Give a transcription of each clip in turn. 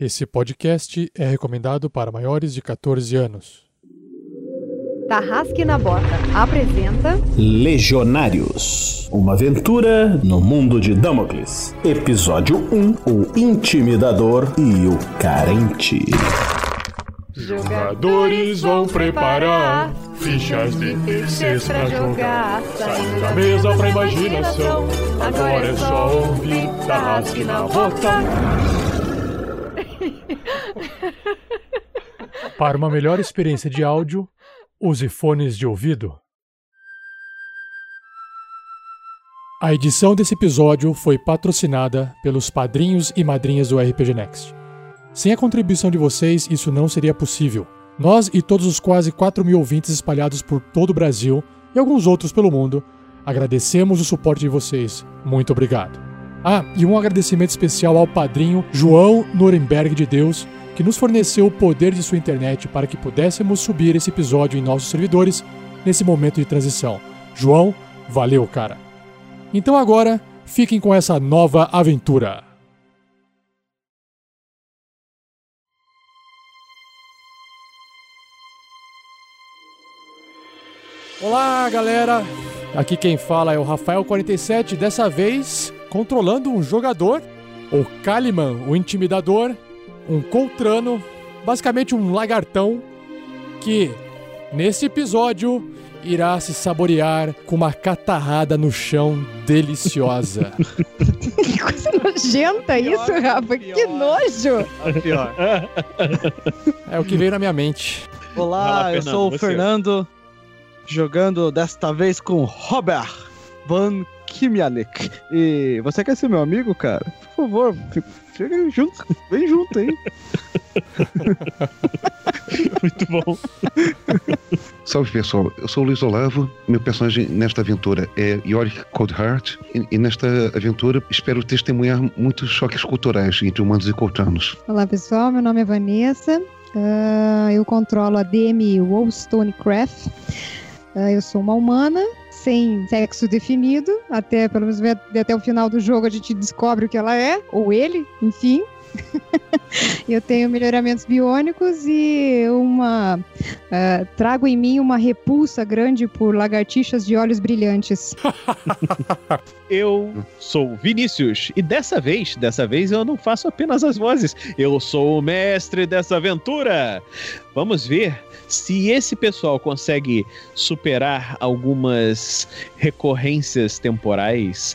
Esse podcast é recomendado para maiores de 14 anos. Tarrasque na Bota apresenta Legionários. Uma aventura no mundo de Damocles. Episódio 1: O Intimidador e o Carente. Jogadores vão preparar fichas difíceis pra jogar. Saindo da mesa pra imaginação. Agora é só ouvir Tarrasque na Bota. Para uma melhor experiência de áudio, use fones de ouvido. A edição desse episódio foi patrocinada pelos padrinhos e madrinhas do RPG Next. Sem a contribuição de vocês, isso não seria possível. Nós e todos os quase 4 mil ouvintes espalhados por todo o Brasil e alguns outros pelo mundo, agradecemos o suporte de vocês. Muito obrigado. Ah, e um agradecimento especial ao padrinho João Nuremberg de Deus, que nos forneceu o poder de sua internet para que pudéssemos subir esse episódio em nossos servidores nesse momento de transição. João, valeu, cara. Então agora, fiquem com essa nova aventura. Olá, galera. Aqui quem fala é o Rafael47, dessa vez controlando um jogador, o Kaliman, o intimidador, um Coltrano, basicamente um lagartão que nesse episódio irá se saborear com uma catarrada no chão deliciosa. Que coisa nojenta isso, Rafa. Que nojo. Pior. é o que veio na minha mente. Olá, eu sou o Fernando, você. Fernando, jogando desta vez com Robert Van Kimianek. E você quer ser meu amigo, cara? Por favor, chega junto, vem junto aí. Muito bom. Salve pessoal, eu sou o Luiz Olavo. Meu personagem nesta aventura é Yorick Coldheart. E, e nesta aventura espero testemunhar muitos choques culturais entre humanos e coltranos. Olá pessoal, meu nome é Vanessa. Ah, eu controlo a DM Wollstonecraft. Ah, eu sou uma humana sem sexo definido. Até pelo menos até o final do jogo a gente descobre o que ela é, ou ele, enfim. eu tenho melhoramentos biônicos e uma ah, trago em mim uma repulsa grande por lagartixas de olhos brilhantes. Eu sou Vinícius e dessa vez, dessa vez eu não faço apenas as vozes, eu sou o mestre dessa aventura. Vamos ver se esse pessoal consegue superar algumas recorrências temporais.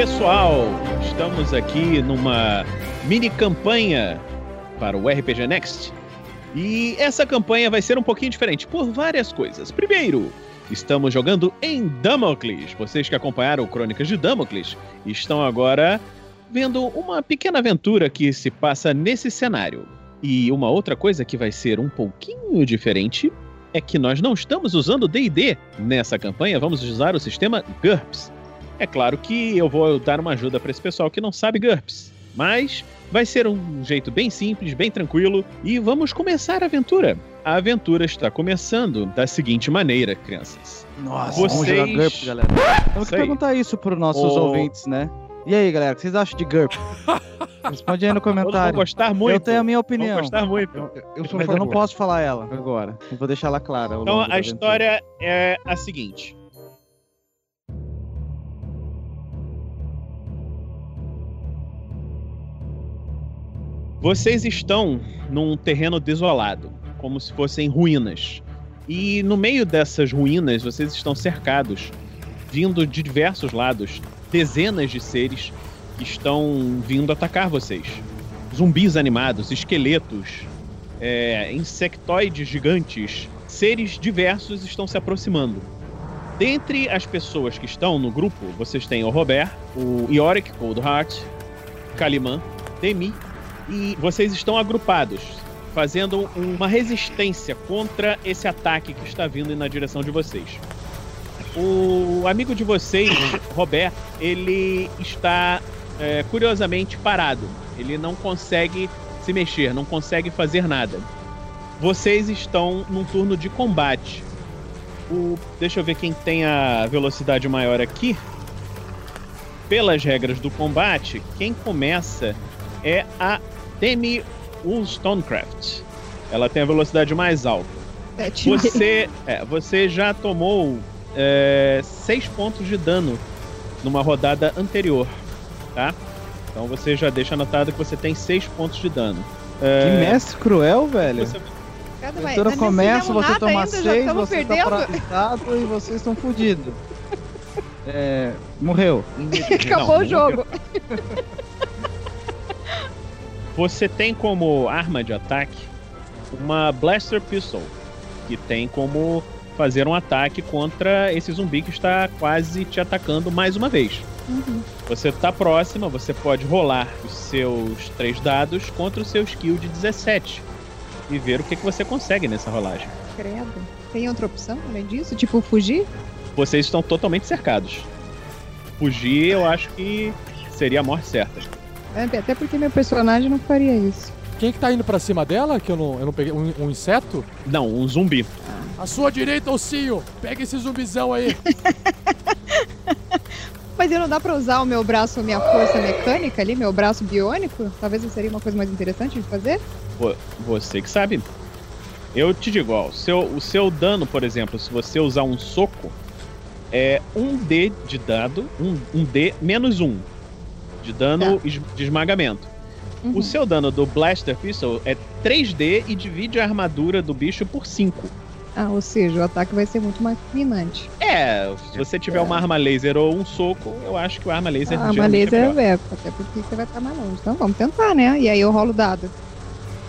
pessoal, estamos aqui numa mini campanha para o RPG Next. E essa campanha vai ser um pouquinho diferente por várias coisas. Primeiro, estamos jogando em Damocles. Vocês que acompanharam Crônicas de Damocles estão agora vendo uma pequena aventura que se passa nesse cenário. E uma outra coisa que vai ser um pouquinho diferente é que nós não estamos usando D&D nessa campanha, vamos usar o sistema GURPS. É claro que eu vou dar uma ajuda para esse pessoal que não sabe GURPS, mas vai ser um jeito bem simples, bem tranquilo e vamos começar a aventura. A aventura está começando da seguinte maneira, crianças. Nossa, Vocês- vamos jogar GURP, galera. Temos que perguntar isso para os nossos Ô. ouvintes, né? E aí, galera, o que vocês acham de GURP? Responde aí no comentário. gostar muito. Eu tenho a minha opinião. gostar muito. Eu, eu Mas eu não posso falar ela agora. Eu vou deixar ela clara. Então a história é a seguinte. Vocês estão num terreno desolado, como se fossem ruínas. E no meio dessas ruínas, vocês estão cercados, vindo de diversos lados, dezenas de seres que estão vindo atacar vocês. zumbis animados, esqueletos, é, insectoides gigantes, seres diversos estão se aproximando. Dentre as pessoas que estão no grupo, vocês têm o Robert, o Yorick Coldheart, Kaliman, Demi, e vocês estão agrupados, fazendo uma resistência contra esse ataque que está vindo na direção de vocês. O amigo de vocês, Robert, ele está é, curiosamente parado. Ele não consegue se mexer, não consegue fazer nada. Vocês estão num turno de combate. O, deixa eu ver quem tem a velocidade maior aqui. Pelas regras do combate, quem começa é a Demi Wollstonecraft. Ela tem a velocidade mais alta. Você, é, você já tomou é, seis pontos de dano numa rodada anterior, tá? Então você já deixa anotado que você tem seis pontos de dano. É, Que mestre cruel, velho. você- Cada começa, você toma nada ainda, já seis, estamos você tá perdendo. paralisado e vocês estão fodidos. É, morreu. Acabou Não, o jogo. Você tem como arma de ataque uma Blaster Pistol, que tem como fazer um ataque contra esse zumbi que está quase te atacando mais uma vez. Você está próxima, você pode rolar os seus três dados contra o seu skill de 17 e ver o que, que você consegue nessa rolagem. Credo. Tem outra opção além disso? Tipo, fugir? Vocês estão totalmente cercados. Fugir, eu acho que seria a morte certa. É, Até porque meu personagem não faria isso. Quem que tá indo pra cima dela? Que eu não, eu não peguei. Um, um inseto? Não, um zumbi. À sua direita, Ossinho! Pega esse zumbizão aí! Mas não dá pra usar o meu braço, minha força mecânica ali, meu braço biônico? Talvez isso seria uma coisa mais interessante de fazer? Vo- Você que sabe. Eu te digo, ó, o seu, o seu dano, por exemplo, se você usar um soco, é um D de dado, um, um D menos um de dano es- de esmagamento. Uhum. O seu dano do Blaster Pistol é 3D e divide a armadura do bicho por 5. Ah, ou seja, o ataque vai ser muito mais minante. É, se você tiver uma arma laser ou um soco, eu acho que o arma laser geralmente é laser pior. é, até porque você vai estar mais longe. Então vamos tentar, né? E aí eu rolo o dado.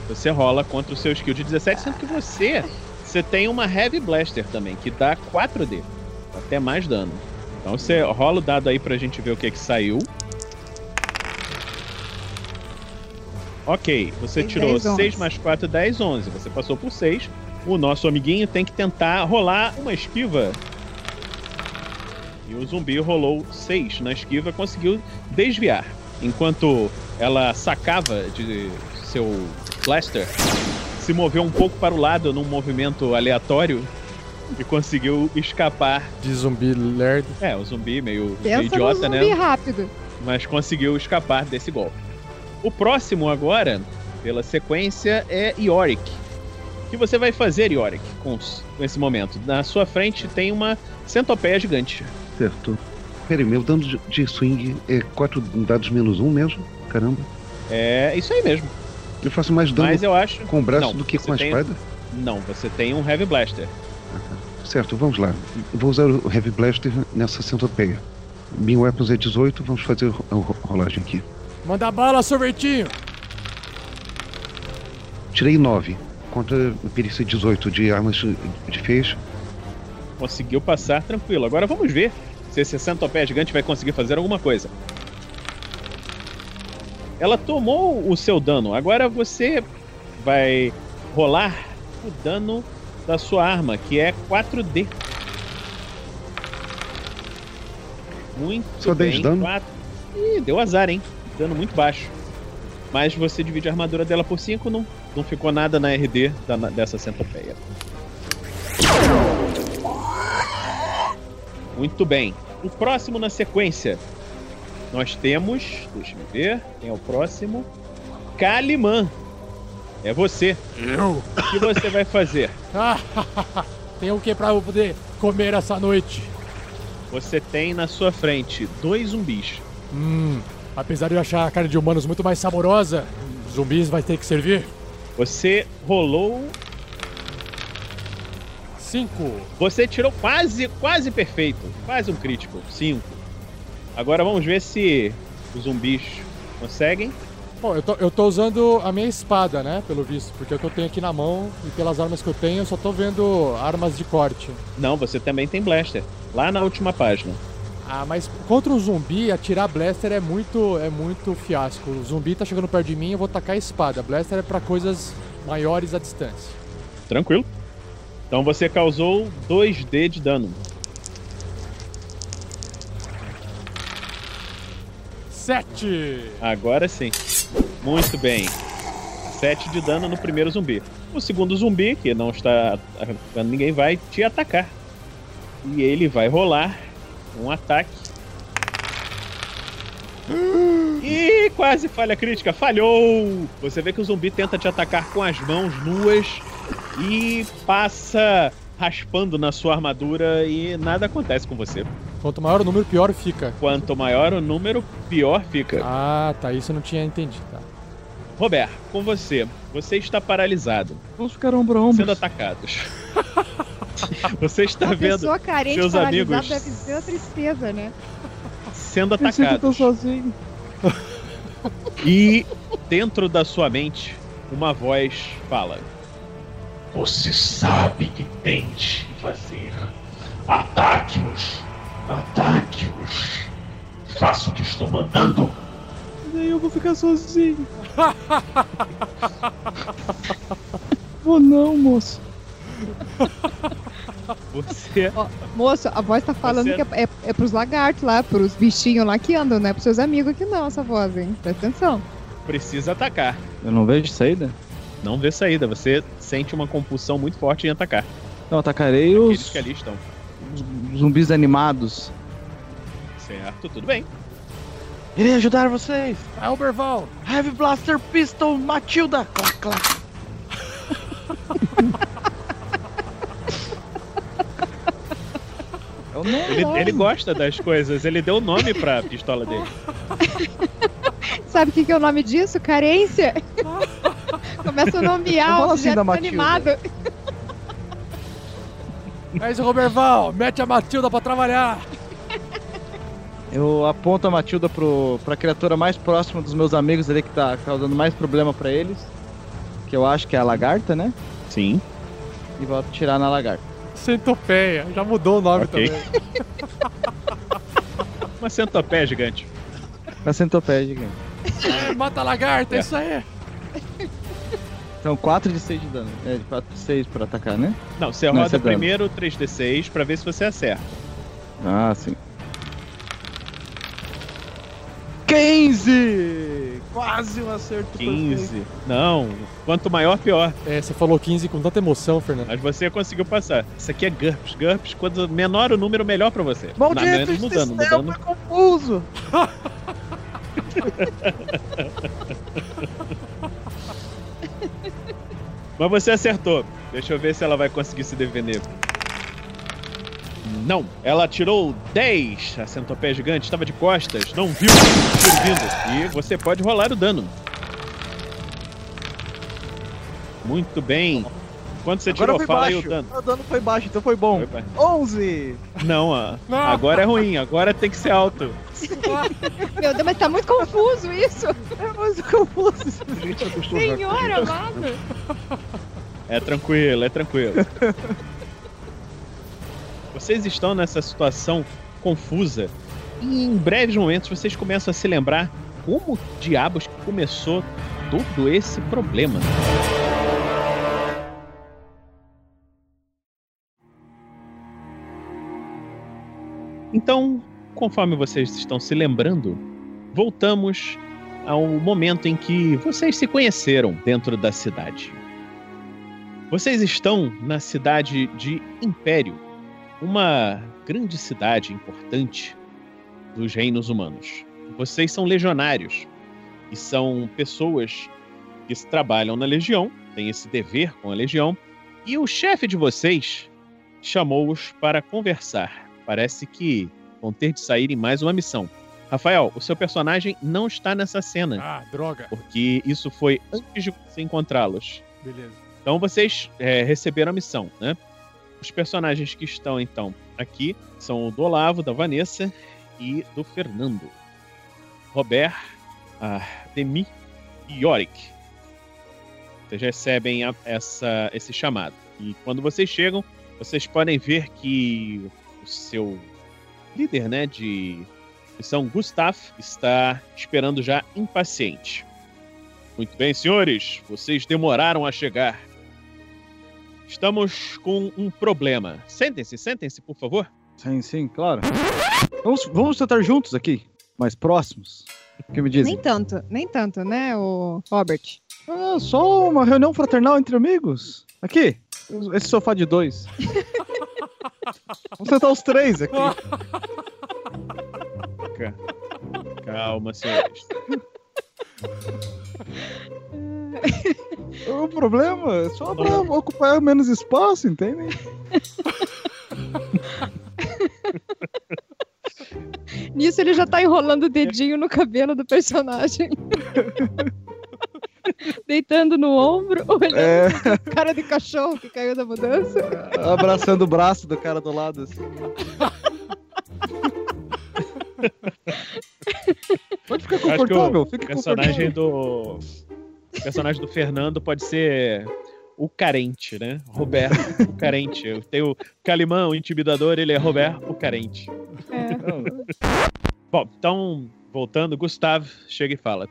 Você rola contra o seu skill de 17, sendo que você, você tem uma Heavy Blaster também, que dá 4D. Até mais dano. Então você rola o dado aí pra gente ver o que que saiu. Ok, você tirou dez, onze. 6 mais 4, 10, 11. Você passou por 6. O nosso amiguinho tem que tentar rolar uma esquiva. E o zumbi rolou 6 na esquiva, conseguiu desviar. Enquanto ela sacava de seu blaster, se moveu um pouco para o lado num movimento aleatório e conseguiu escapar. De zumbi lerdo. É, o zumbi meio, meio Pensa idiota, no zumbi né? rápido. Mas conseguiu escapar desse golpe. O próximo agora, pela sequência, é Yorick. O que você vai fazer, Yorick, com, com esse momento? Na sua frente tem uma centopeia gigante. Certo. Peraí, meu dano de- swing é 4 dados menos 1 mesmo? Caramba. É isso aí mesmo. Eu faço mais dano Mas eu acho. com o braço Não, do que com a tem- espada? Não, você tem um Heavy Blaster. Certo, vamos lá. Vou usar o Heavy Blaster nessa centopeia. Min Weapons é 18, vamos fazer a ro- rolagem aqui. Manda bala, sorvetinho! Tirei 9. Contra perícia 18 de armas de feixe. Conseguiu passar tranquilo. Agora vamos ver se esse centopeia gigante vai conseguir fazer alguma coisa. Ela tomou o seu dano. Agora você vai rolar o dano da sua arma, que é 4D. Muito Só 10 bem. dano? Quatro- Ih, deu azar, hein? Dano muito baixo. Mas você divide a armadura dela por 5, não, não ficou nada na RD da- dessa centopeia. Muito bem. O próximo na sequência. Nós temos. Deixa eu ver. Quem é o próximo? Kaliman. É você. Eu? O que você vai fazer? Tem o que pra eu poder comer essa noite? Você tem na sua frente dois zumbis. Hum, apesar de eu achar a carne de humanos muito mais saborosa, zumbis vai ter que servir. Você rolou. Cinco. Você tirou quase, quase perfeito. Quase um crítico. Cinco. Agora vamos ver se os zumbis conseguem. Bom, eu tô, eu tô usando a minha espada, né? Pelo visto, porque é o que eu tenho aqui na mão e pelas armas que eu tenho, eu só tô vendo armas de corte. Não, você também tem blaster. Lá na última página. Ah, mas contra um zumbi, atirar blaster é muito, é muito fiasco. O zumbi tá chegando perto de mim, eu vou tacar a espada. Blaster é pra coisas maiores à distância. Tranquilo. Então você causou 2D de dano. Sete! Agora sim. Muito bem. 7 de dano no primeiro zumbi. O segundo zumbi, que não está ninguém, vai te atacar. E ele vai rolar um ataque. E quase falha crítica. Falhou! Você vê que o zumbi tenta te atacar com as mãos nuas e passa raspando na sua armadura e nada acontece com você. Quanto maior o número, pior fica. Quanto maior o número, pior fica. Ah, tá. Isso eu não tinha entendido. Tá. Roberto, com você. Você está paralisado, Vamos ficar ombro a ombro. sendo atacados. você está Uma vendo pessoa carente, seus paralisada, amigos deve ser uma tristeza, né? sendo que eu tô atacados. sozinho. E dentro da sua mente, uma voz fala: Você sabe que tem de fazer. Ataque-os. Ataque-os. Faça o que estou mandando. Daí eu vou ficar sozinho. Vou não, moço. Você Ó, moço, a voz tá falando Você- que é, é, é pros lagartos lá, pros bichinhos lá que andam, não é pros seus amigos aqui não, essa voz, hein? Presta atenção. precisa atacar. Eu não vejo saída? Não vê saída. Você sente uma compulsão muito forte em atacar. Não, atacarei Aqueles os, que ali estão. os zumbis animados. Certo, tudo bem. Irei ajudar vocês. Alberval! Heavy Blaster Pistol Matilda. Clac, clac. O nome. Ele, ele gosta das coisas. Ele deu o nome pra pistola dele. Sabe o que, que é o nome disso? Carência. Começa a nomear o assim da animado. É isso, Roberval! Mete a Matilda pra trabalhar! Eu aponto a Matilda pro, pra criatura mais próxima dos meus amigos ali que tá causando mais problema pra eles. Que eu acho que é a lagarta, né? Sim. E vou atirar na lagarta. Centopeia, já mudou o nome Ok. também. Uma centopeia gigante. Na centopeia, gigante. É, mata a lagarta, é, É. isso aí! Então 4 de 6 de dano. É, de 4 de 6 pra atacar, né? Não, você Não, roda é dano. primeiro 3d6 pra ver se você acerta. Ah, sim. 15! Quase um acerto perfeito. 15. Não, quanto maior, pior. É, você falou 15 com tanta emoção, Fernando. Mas você conseguiu passar. Isso aqui é GURPS. GURPS, quanto menor o número, melhor pra você. Maldito, Na- menos esse no dano, no dano. é confuso! Mas você acertou. Deixa eu ver se ela vai conseguir se defender. Não, ela tirou 10. A centopeia gigante estava de costas, não viu vindo. E você pode rolar o dano. Muito bem. Quanto você Agora tirou? foi Fala aí baixo. o dano. O dano foi baixo, então foi bom. Foi baixo. 11! Não, ó, Não. agora é ruim, agora tem que ser alto. Meu Deus, mas tá muito confuso isso. É mais confuso. Senhor amado. É tranquilo, é tranquilo. Vocês estão nessa situação confusa e em breves momentos vocês começam a se lembrar como diabos começou todo esse problema. Então, conforme vocês estão se lembrando, voltamos ao momento em que vocês se conheceram dentro da cidade. Vocês estão na cidade de Império, uma grande cidade importante dos reinos humanos. Vocês são legionários e são pessoas que trabalham na legião, têm esse dever com a legião, e o chefe de vocês chamou-os para conversar. Parece que vão ter de sair em mais uma missão. Rafael, o seu personagem não está nessa cena, Ah, droga. porque isso foi antes de você encontrá-los. Beleza. Então vocês é, receberam a missão, né? Os personagens que estão então aqui são o do Olavo, da Vanessa e do Fernando. Robert, a Demi Yorick. Vocês recebem a- essa, esse chamado. E quando vocês chegam, vocês podem ver que o seu líder, né, de missão, Gustav, está esperando já impaciente. Muito bem, senhores, vocês demoraram a chegar. Estamos com um problema. Sentem-se, sentem-se, por favor. Sim, sim, claro. Vamos, vamos sentar juntos aqui, mais próximos. O que me dizem? Nem tanto, nem tanto, né, o Robert? Ah, só uma reunião fraternal entre amigos. Aqui, esse sofá de dois. Vamos sentar os três aqui. Calma, senhores. O problema é só pra ocupar menos espaço, entende? Nisso ele já tá enrolando o dedinho no cabelo do personagem. Deitando no ombro, olhando É, a cara de cachorro que caiu da mudança. abraçando o braço do cara do lado, assim. Pode ficar que o confortável, O fica personagem confortável. do. O personagem do Fernando pode ser o carente, né? Roberto, o carente. Tenho o Calimão, o intimidador, ele é Roberto, o carente. Bom, então, voltando, Gustavo chega e fala: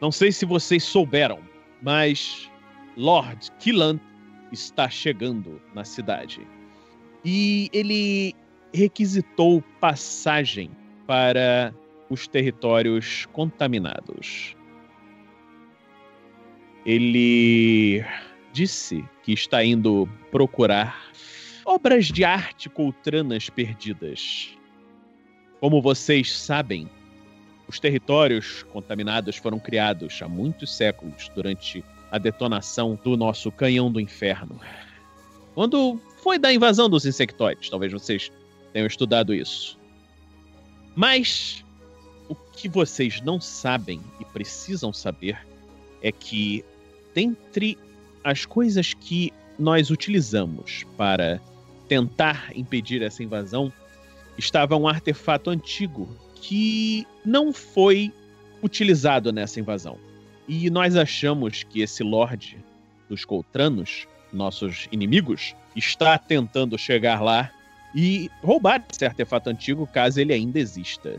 Não sei se vocês souberam, mas Lord Killan está chegando na cidade. E ele requisitou passagem para os territórios contaminados. Ele disse que está indo procurar obras de arte coltranas perdidas. Como vocês sabem, os territórios contaminados foram criados há muitos séculos durante a detonação do nosso canhão do inferno. Quando foi da invasão dos insectoides, talvez vocês tenham estudado isso. Mas o que vocês não sabem e precisam saber é que, dentre as coisas que nós utilizamos para tentar impedir essa invasão, estava um artefato antigo que não foi utilizado nessa invasão. E nós achamos que esse Lorde dos Coltranos, nossos inimigos, está tentando chegar lá e roubar esse artefato antigo caso ele ainda exista.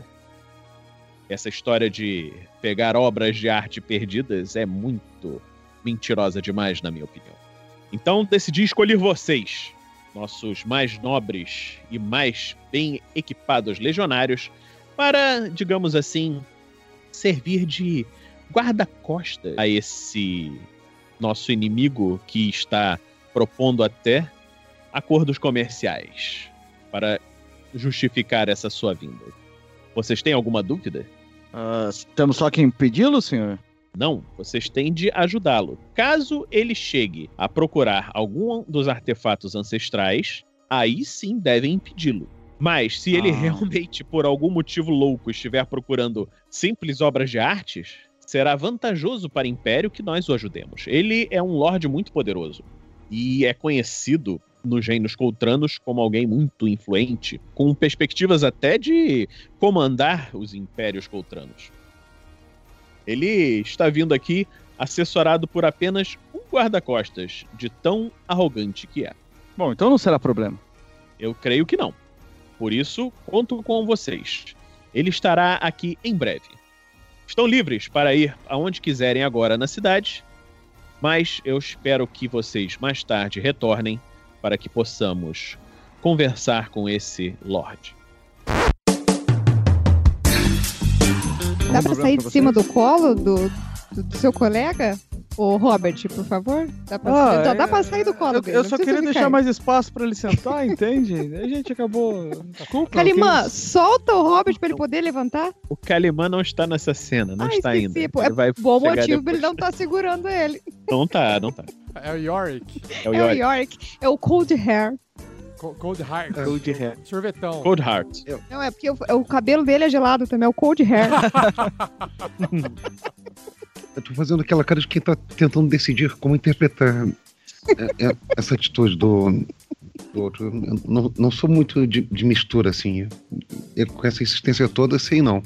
Essa história de pegar obras de arte perdidas é muito mentirosa demais, na minha opinião. Então decidi escolher vocês, nossos mais nobres e mais bem equipados legionários, para, digamos assim, servir de guarda-costas a esse nosso inimigo que está propondo até acordos comerciais para justificar essa sua vinda. Vocês têm alguma dúvida? Ah, temos só que impedi-lo, senhor? Não, vocês têm de ajudá-lo. Caso ele chegue a procurar algum dos artefatos ancestrais, aí sim devem impedi-lo. Mas se ele Ah. realmente, por algum motivo louco, estiver procurando simples obras de artes, será vantajoso para o Império que nós o ajudemos. Ele é um lorde muito poderoso e é conhecido nos reinos coltranos como alguém muito influente, com perspectivas até de comandar os impérios coltranos. Ele está vindo aqui assessorado por apenas um guarda-costas, de tão arrogante que é. Bom, então não será problema. Eu creio que não. Por isso, conto com vocês. Ele estará aqui em breve. Estão livres para ir aonde quiserem agora na cidade, mas eu espero que vocês mais tarde retornem para que possamos conversar com esse Lorde. Dá pra sair pra de cima do colo do, do, do seu colega? Ô, Robert, por favor? Dá pra, Ah, Só é- dá pra sair do colo Eu, dele, eu só queria deixar aí. mais espaço pra ele sentar, entende? Aí a gente acabou. Desculpa. Calimã, quis- solta o Robert pra ele poder levantar. O Calimã não está nessa cena, não Ah, está esqueci, ainda. pô. Ele vai Bom motivo pra ele não tá segurando ele. Não tá, não tá. É o Yorick. É o É o Yorick. York, é o Cold Hair. Co- Cold Heart. Cold hair. Sorvetão. Cold Heart. Não, é porque o, o cabelo dele é gelado também, é o Cold Hair. Eu tô fazendo aquela cara de quem tá tentando decidir como interpretar é, é, essa atitude do, do outro. Eu não, não sou muito de, de mistura, assim. Eu, com essa insistência toda, sei não.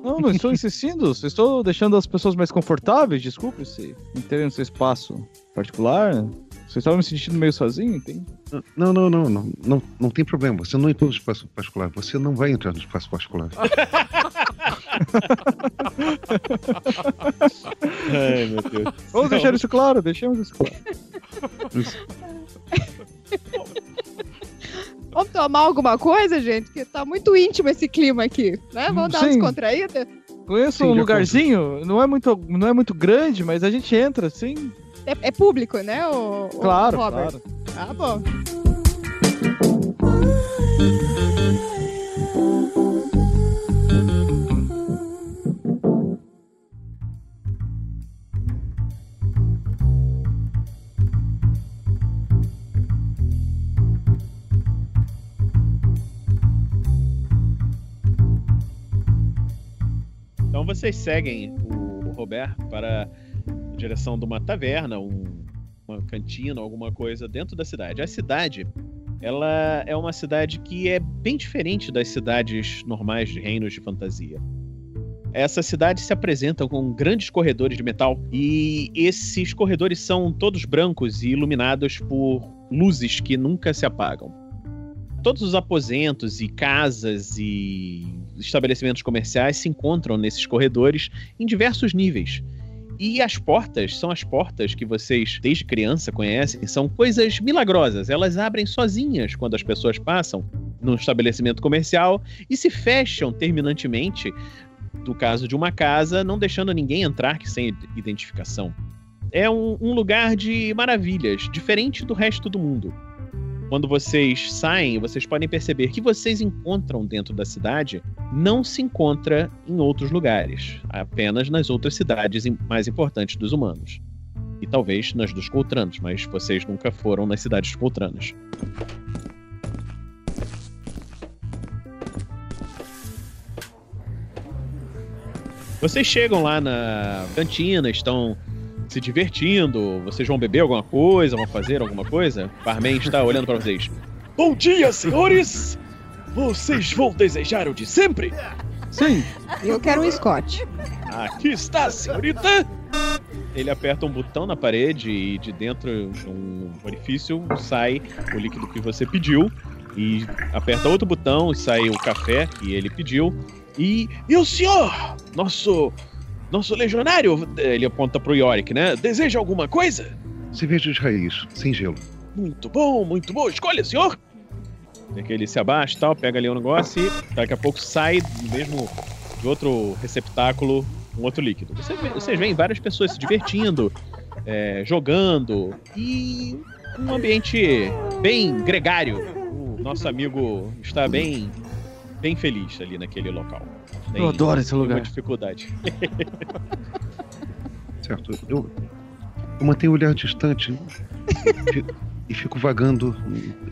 Não, não estou insistindo. Só estou deixando as pessoas mais confortáveis. Desculpe se terem no seu espaço particular. Você estava me sentindo meio sozinho, entende? Não, não, não, não, não, não tem problema. Você não entrou no espaço particular. Você não vai entrar no espaço particular. Ai, meu Deus. Vamos deixar isso claro, deixamos isso claro. Vamos tomar alguma coisa, gente? Porque tá muito íntimo esse clima aqui, né? Vamos dar uma descontraída? Conheço Sim, um lugarzinho, não é, muito, não é muito grande, mas a gente entra, sim. É, é público, né, o, o Claro, Robert? claro. Ah, bom. Então vocês seguem o Robert para direção de uma taverna, um- uma cantina, alguma coisa dentro da cidade. A cidade, ela é uma cidade que é bem diferente das cidades normais de reinos de fantasia. Essa cidade se apresenta com grandes corredores de metal e esses corredores são todos brancos e iluminados por luzes que nunca se apagam. Todos os aposentos e casas e estabelecimentos comerciais se encontram nesses corredores em diversos níveis. E as portas são as portas que vocês, desde criança, conhecem, são coisas milagrosas. Elas abrem sozinhas quando as pessoas passam num estabelecimento comercial e se fecham terminantemente, no caso de uma casa, não deixando ninguém entrar sem identificação. É um, um lugar de maravilhas, diferente do resto do mundo. Quando vocês saem, vocês podem perceber que vocês encontram dentro da cidade não se encontra em outros lugares, apenas nas outras cidades mais importantes dos humanos. E talvez nas dos Coltranos, mas vocês nunca foram nas cidades Coltranas. Vocês chegam lá na cantina, estão se divertindo, vocês vão beber alguma coisa, vão fazer alguma coisa? Barman está olhando para vocês. Bom dia, senhores! Vocês vão desejar o de sempre? Sim, Eu quero um Scott. Aqui está, senhorita! Ele aperta um botão na parede e de dentro de um orifício sai o líquido que você pediu. E aperta outro botão e sai o café que ele pediu. E, e o senhor, nosso nosso legionário, ele aponta pro Yorick, né? Deseja alguma coisa? Cerveja de raiz, sem gelo. Muito bom, muito bom. Escolha, senhor! É que ele se abaixa e tal, pega ali o negócio e daqui a pouco sai do mesmo de outro receptáculo um outro líquido. Você vê- vocês veem várias pessoas se divertindo, é, jogando e um ambiente bem gregário. O nosso amigo está bem bem feliz ali naquele local. Tem eu adoro esse lugar. dificuldade. Certo. Eu, eu mantenho o olhar distante fi- e fico vagando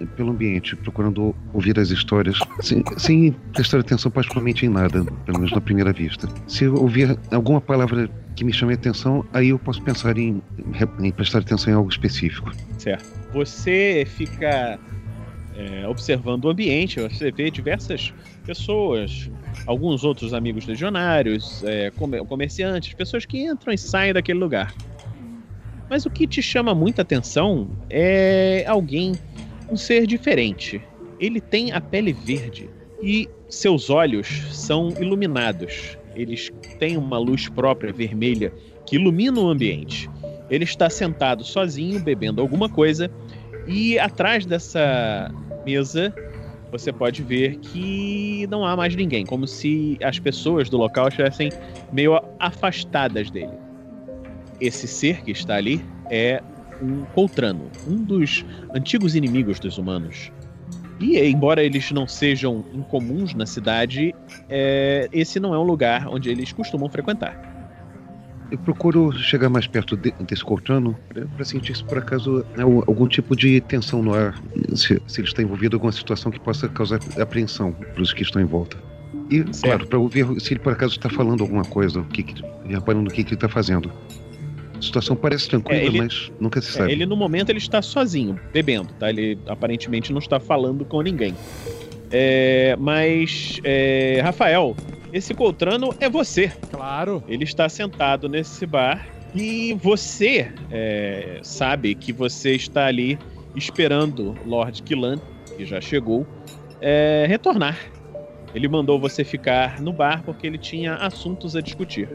eh, pelo ambiente, procurando ouvir as histórias, sem, sem prestar atenção particularmente em nada, pelo menos na primeira vista. Se eu ouvir alguma palavra que me chame a atenção, aí eu posso pensar em, em prestar atenção em algo específico. Certo. Você fica é, observando o ambiente, você vê diversas pessoas, alguns outros amigos legionários, é, comer- comerciantes, pessoas que entram e saem daquele lugar. Mas o que te chama muita atenção é alguém, um ser diferente. Ele tem a pele verde e seus olhos são iluminados. Eles têm uma luz própria vermelha que ilumina o ambiente. Ele está sentado sozinho, bebendo alguma coisa, e atrás dessa mesa você pode ver que não há mais ninguém, como se as pessoas do local estivessem meio afastadas dele. Esse ser que está ali é um Coltrano, um dos antigos inimigos dos humanos. E embora eles não sejam incomuns na cidade, é, esse não é um lugar onde eles costumam frequentar. Eu procuro chegar mais perto de- desse coltrano para sentir se por acaso al- algum tipo de tensão no ar, se, se ele está envolvido em alguma situação que possa causar apreensão para os que estão em volta. E, claro, para ouvir se ele por acaso está falando alguma coisa, o que, que, reparando o que, que ele está fazendo. A situação parece tranquila, É, ele- mas nunca se É, sabe. ele no momento ele está sozinho, bebendo, tá? Ele aparentemente não está falando com ninguém. É, mas é, Rafael, esse Coltrano é você. Claro. Ele está sentado nesse bar e você é, sabe que você está ali esperando Lord Killan, que já chegou, é, retornar. Ele mandou você ficar no bar porque ele tinha assuntos a discutir.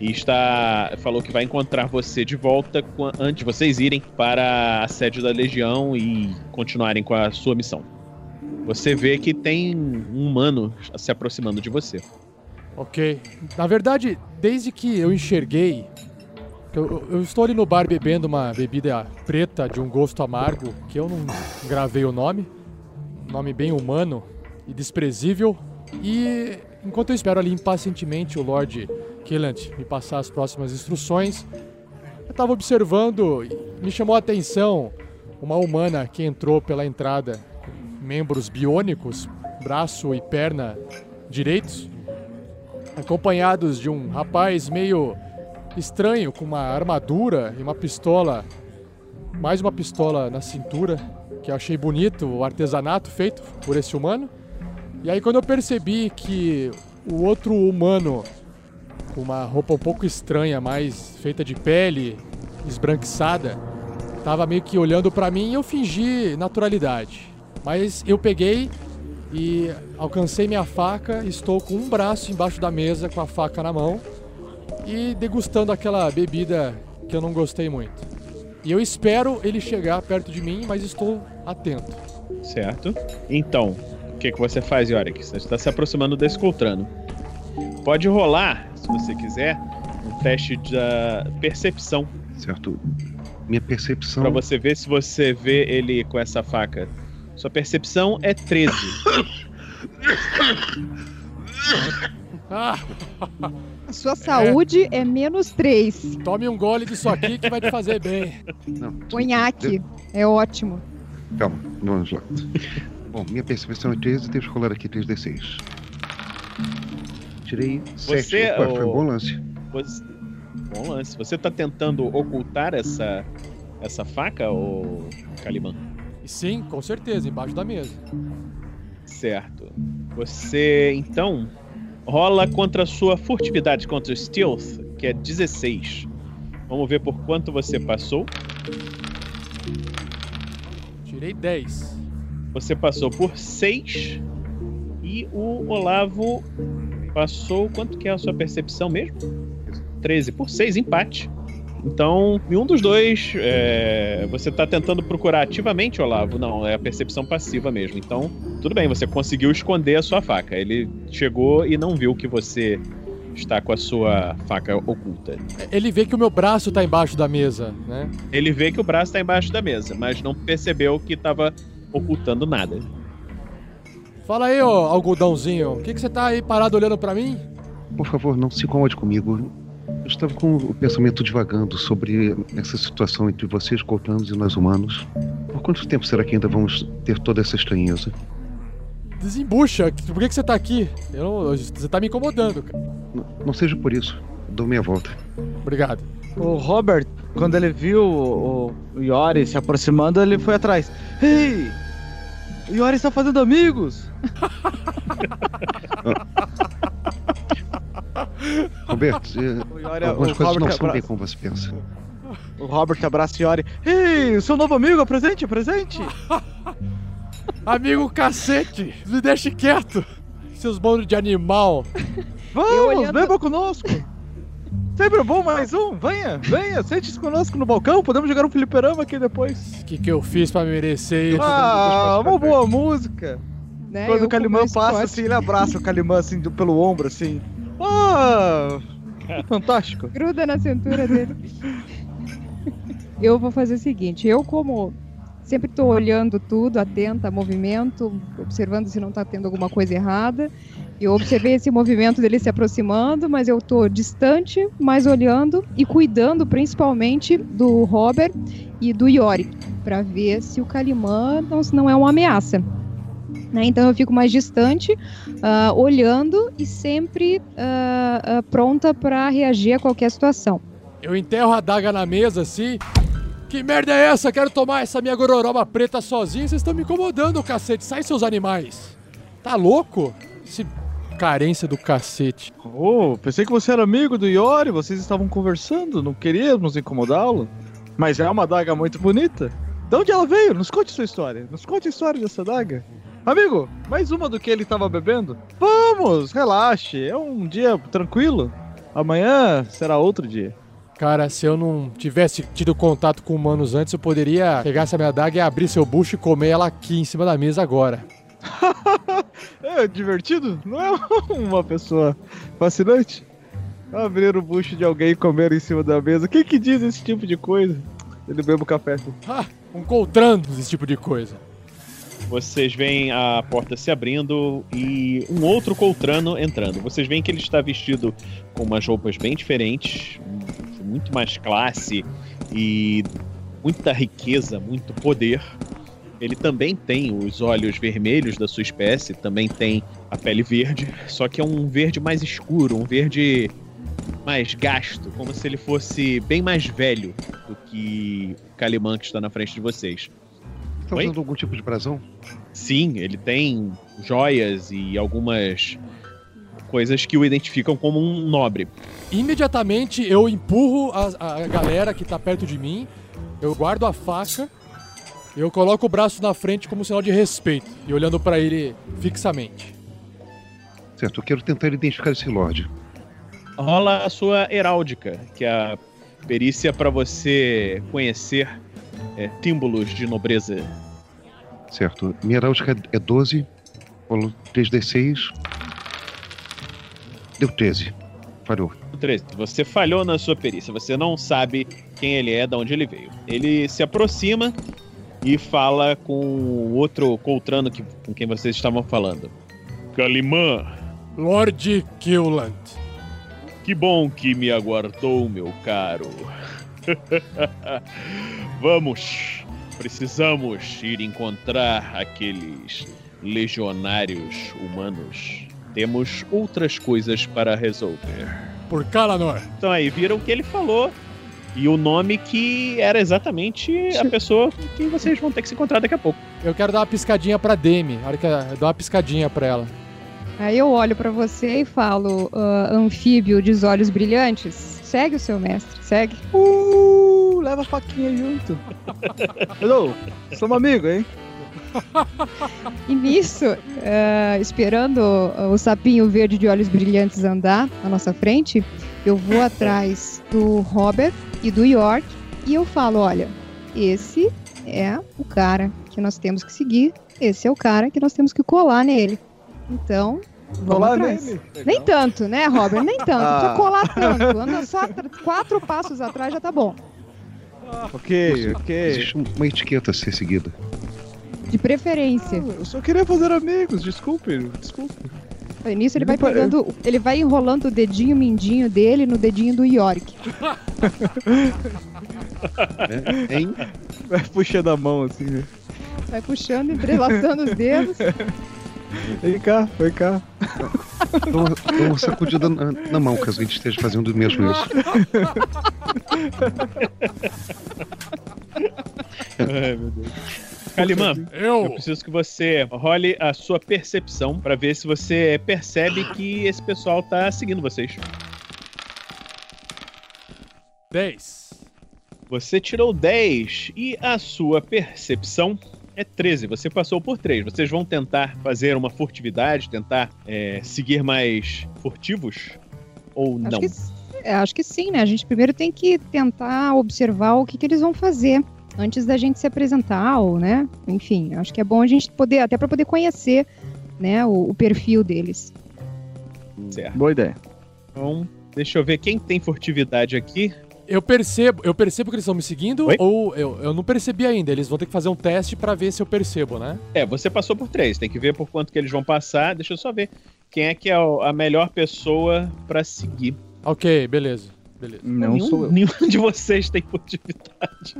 E está falou que vai encontrar você de volta antes de vocês irem para a sede da Legião e continuarem com a sua missão. Você vê que tem um humano se aproximando de você. Ok. Na verdade, desde que eu enxerguei. Eu, eu estou ali no bar bebendo uma bebida preta de um gosto amargo, que eu não gravei o nome. Nome bem humano e desprezível. E enquanto eu espero ali impacientemente o Lord Killant me passar as próximas instruções, eu estava observando e me chamou a atenção uma humana que entrou pela entrada membros biônicos, braço e perna direitos acompanhados de um rapaz meio estranho com uma armadura e uma pistola, mais uma pistola na cintura, que eu achei bonito o artesanato feito por esse humano. E aí quando eu percebi que o outro humano com uma roupa um pouco estranha, mais feita de pele, esbranquiçada, tava meio que olhando pra mim e eu fingi naturalidade. Mas eu peguei e alcancei minha faca, estou com um braço embaixo da mesa com a faca na mão e degustando aquela bebida que eu não gostei muito. E eu espero ele chegar perto de mim, mas estou atento. Certo? Então, o que, que você faz, Yorick? Você está se aproximando desse Coltrano. Pode rolar, se você quiser, um teste de ah, percepção Certo. Minha percepção. Pra você ver se você vê ele com essa faca. Sua percepção é 13. Ah, A sua saúde é, menos 3. tome um gole disso aqui que vai te fazer bem. Não, Conhaque. É ótimo. Calma, vamos lá. Bom, minha percepção é 13, deixa eu rolar aqui 3d6. Tirei 7. Você, Opa, foi um ô- bom lance. Você... Bom lance. Você tá tentando ocultar essa, essa faca, ou Caliban? Sim, com certeza, embaixo da mesa. Certo. Você, então, rola contra a sua furtividade, contra o Stealth, que é 16. Vamos ver por quanto você passou. Tirei 10. Você passou por 6. E o Olavo passou. Quanto que é a sua percepção mesmo? 13. Por 6, empate. Então, em um dos dois, é, você tá tentando procurar ativamente, Olavo? Não, é a percepção passiva mesmo. Então, tudo bem, você conseguiu esconder a sua faca. Ele chegou e não viu que você está com a sua faca oculta. Ele vê que o meu braço tá embaixo da mesa, né? Ele vê que o braço está embaixo da mesa, mas não percebeu que estava ocultando nada. Fala aí, ô algodãozinho, o que, que você tá aí parado olhando pra mim? Por favor, não se incomode comigo. Eu estava com o pensamento divagando sobre essa situação entre vocês, coltanos, e nós humanos. Por quanto tempo será que ainda vamos ter toda essa estranheza? Desembucha, por que, que você tá aqui? Eu não- você tá me incomodando, cara. N- não seja por isso. Dou meia volta. Obrigado. O Robert, quando ele viu o, o Yori se aproximando, ele foi atrás. Ei! O Yori está fazendo amigos! Roberto, eh, algumas coisas não Robert são bem como você pensa. o Robert abraça o Yori. Ei, seu novo amigo, presente, presente! Amigo cacete, me deixe quieto, seus bandos de animal. Vamos, olhando- beba conosco! Sempre bom mais um, venha, venha, sente-se conosco no balcão, podemos jogar um fliperama aqui depois. O que, que eu fiz pra merecer isso? Ah, uma boa música! Né? Quando Eu o Calimã passa assim, ele abraça o Calimã assim do- pelo ombro, assim. Ah! Fantástico. Gruda na cintura dele. eu vou fazer o seguinte, eu como sempre estou olhando tudo, atenta movimento, observando se não está tendo alguma coisa errada. Eu observei esse movimento dele se aproximando, mas eu estou distante, mas olhando e cuidando principalmente do Robert e do Yorick, para ver se o Calimã não, não é uma ameaça. Né? Então eu fico mais distante, ah, olhando e sempre ah, ah, pronta para reagir a qualquer situação. Eu enterro a daga na mesa assim. Que merda é essa? Quero tomar essa minha gororoba preta sozinho. Vocês estão me incomodando, cacete. Sai, seus animais. Tá louco? Esse carência do cacete. Oh, pensei que você era amigo do Iori, vocês estavam conversando, não queríamos incomodá-lo. Mas é uma adaga muito bonita. De onde ela veio? Nos conte sua história. Nos conte a história dessa adaga. Amigo, mais uma do que ele estava bebendo? Vamos, relaxe. É um dia tranquilo. Amanhã será outro dia. Cara, se eu não tivesse tido contato com humanos antes, eu poderia pegar essa minha adaga e abrir seu bucho e comer ela aqui em cima da mesa agora. é divertido? Não é uma pessoa fascinante? Abrir o bucho de alguém e comer em cima da mesa. Quem que diz esse tipo de coisa? Ele bebe o café. Ah, um coltrando esse tipo de coisa. Vocês veem a porta se abrindo e um outro coltrano entrando. Vocês veem que ele está vestido com umas roupas bem diferentes, muito mais classe e muita riqueza, muito poder. Ele também tem os olhos vermelhos da sua espécie, também tem a pele verde, só que é um verde mais escuro, um verde mais gasto, como se ele fosse bem mais velho do que o Calimã que está na frente de vocês. Tá usando algum tipo de brasão? Sim, ele tem joias e algumas coisas que o identificam como um nobre. Imediatamente eu empurro a, a galera que tá perto de mim, eu guardo a faca, eu coloco o braço na frente como sinal de respeito e olhando para ele fixamente. Certo, eu quero tentar identificar esse Lorde. Rola a sua heráldica, que é a perícia para você conhecer é, símbolos de nobreza. Certo. Minha heráldica é 12, rolo 3d6. Deu 13. Falhou. 13. Você falhou na sua perícia. Você não sabe quem ele é, de onde ele veio. Ele se aproxima e fala com o outro coltrano que, com quem vocês estavam falando. Calimã. Lord Killand. Que bom que me aguardou, meu caro. Vamos. Precisamos ir encontrar aqueles legionários humanos. Temos outras coisas para resolver. Por Kalanor. Então aí, viram o que ele falou. E o nome que era exatamente a pessoa que vocês vão ter que se encontrar daqui a pouco. Eu quero dar uma piscadinha pra Demi. A hora que eu dou uma piscadinha pra ela. Aí eu olho para você e falo, uh, anfíbio de olhos brilhantes, segue o seu mestre, segue. Uh, leva a faquinha junto. Hello, somos amigos, hein? E nisso, uh, esperando o sapinho verde de olhos brilhantes andar à nossa frente, eu vou atrás do Robert e do York e eu falo, olha, esse é o cara que nós temos que seguir, esse é o cara que nós temos que colar nele. Então, vamos Colar atrás. nele. Nem tanto, né, Robert? Nem tanto. Ah. precisa colar tanto. Anda só quatro passos atrás já tá bom. Ok, ok. Existe uma etiqueta a ser seguida. De preferência. Eu só queria fazer amigos, desculpe, desculpe. Nisso ele vai pegando. Ele vai enrolando o dedinho mindinho dele no dedinho do York. Né? Hein? Vai puxando a mão assim, né? Vai puxando, entrelaçando os dedos. Vem cá, vem cá. Dou uma, sacudida na, na mão, caso a gente esteja fazendo o mesmo isso. Ai, meu Deus. Calimã, eu Eu. preciso que você role a sua percepção pra ver se você percebe que esse pessoal tá seguindo vocês. 10. Você tirou 10 e a sua percepção é 13. Você passou por 3. Vocês vão tentar fazer uma furtividade, tentar é, seguir mais furtivos? Ou Acho não? que, é, acho que sim, né? A gente primeiro tem que tentar observar o que, que eles vão fazer antes da gente se apresentar, ou, né? Enfim, acho que é bom a gente poder, até para poder conhecer, né, o, o perfil deles. Certo. Boa ideia. Então, deixa eu ver quem tem furtividade aqui. Eu percebo, eu percebo que eles estão me seguindo Oi? ou eu, eu não percebi ainda. Eles vão ter que fazer um teste pra ver se eu percebo, né? É, você passou por 3. Tem que ver por quanto que eles vão passar. Deixa eu só ver quem é que é a melhor pessoa pra seguir. Ok, beleza. Beleza. Não nenhum, sou eu. nenhum de vocês tem furtividade.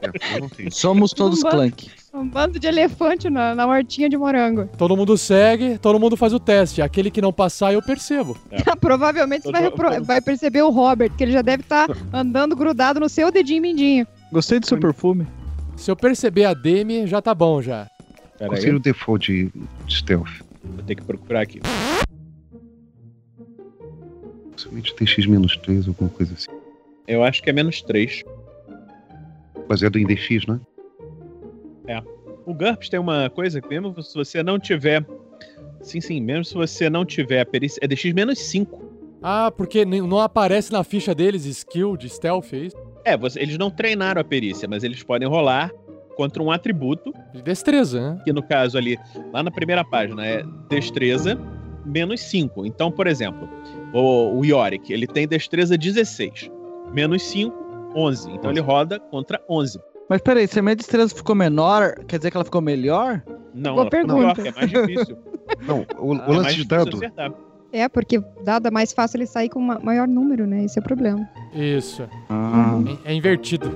É. Somos todos lá. Clank. Um bando de elefante na, na hortinha de morango. Todo mundo segue, todo mundo faz o teste. Aquele que não passar, eu percebo. Provavelmente você vai, vai perceber o Robert, que ele já deve estar andando grudado no seu dedinho mindinho. Gostei do seu perfume. Se eu perceber a Demi, já tá bom já. Pera Qual aí, default de, de stealth? vou ter que procurar aqui. Tem X menos 3, alguma coisa assim. Eu acho que é menos 3. Baseado em DX, né? O GURPS tem uma coisa que mesmo se você não tiver. Sim, sim, mesmo se você não tiver a perícia. É DX menos 5. Ah, porque não aparece na ficha deles skill de stealth, é isso? É, você- eles não treinaram a perícia, mas eles podem rolar contra um atributo, De destreza, né? que no caso ali, lá na primeira página, é destreza menos 5. Então, por exemplo, o, o Yorick, ele tem destreza 16. Menos 5, 11. Então ele roda contra 11. Mas peraí, se a minha destreza ficou menor, quer dizer que ela ficou melhor? Não, Boa ela ficou pergunta. que é mais difícil. Não, o, É o lance mais de dado. acertar. É, porque dado é mais fácil ele sair com ma- maior número, né? Esse é o problema. Isso. Ah. É, é invertido.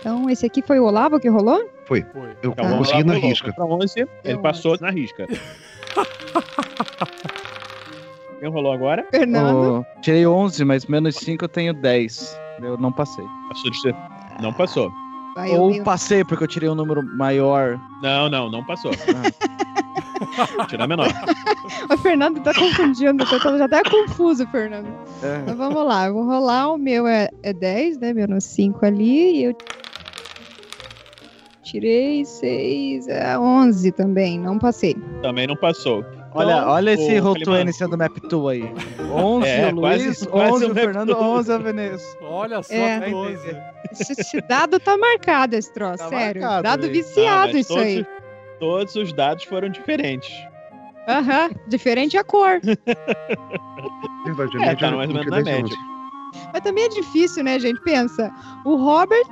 Então, esse aqui foi o Olavo que rolou? Foi. Eu Então, consegui na rolou. risca. Contra 11, ele passou na risca. Quem rolou agora? Fernando. Oh, tirei 11, mas menos 5 eu tenho 10. Eu não passei. Passou de ser. Não passou. Eu Ou passei porque eu tirei um número maior. Não, não, não passou. Tira menor. O Fernando tá confundindo, eu tô já até confuso, Fernando. É. Então vamos lá, eu vou rolar, o meu é, é 10, né? Menos 5 ali, e eu tirei 6, é 11 também, não passei. Também não passou. Olha, Então, olha esse Rotuene sendo map 2 aí. 11 É, o quase- Luiz, quase 11 o o Fernando, two. 11 a Veneza. Olha só É. que Vai coisa. entender. Esse, esse dado tá marcado, esse troço, Tá sério. marcado dado aí. viciado mas isso aí. Todos os dados foram diferentes. Aham, diferente a cor. É, tá mais ou menos na entre 10 média. 11. Mas também é difícil, né, gente? Pensa, o Robert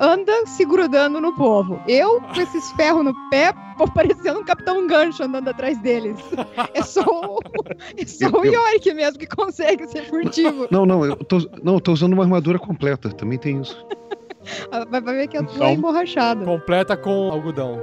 anda se grudando no povo. Eu, com esses ferros no pé, parecendo um Capitão Gancho andando atrás deles. É só o, é só o Eu- eu- Yorick mesmo que consegue ser furtivo. Não, não, eu tô, não, eu tô usando uma armadura completa. Também tem isso. Ah, Vai ver que eu tô Então- emborrachada. Completa com algodão.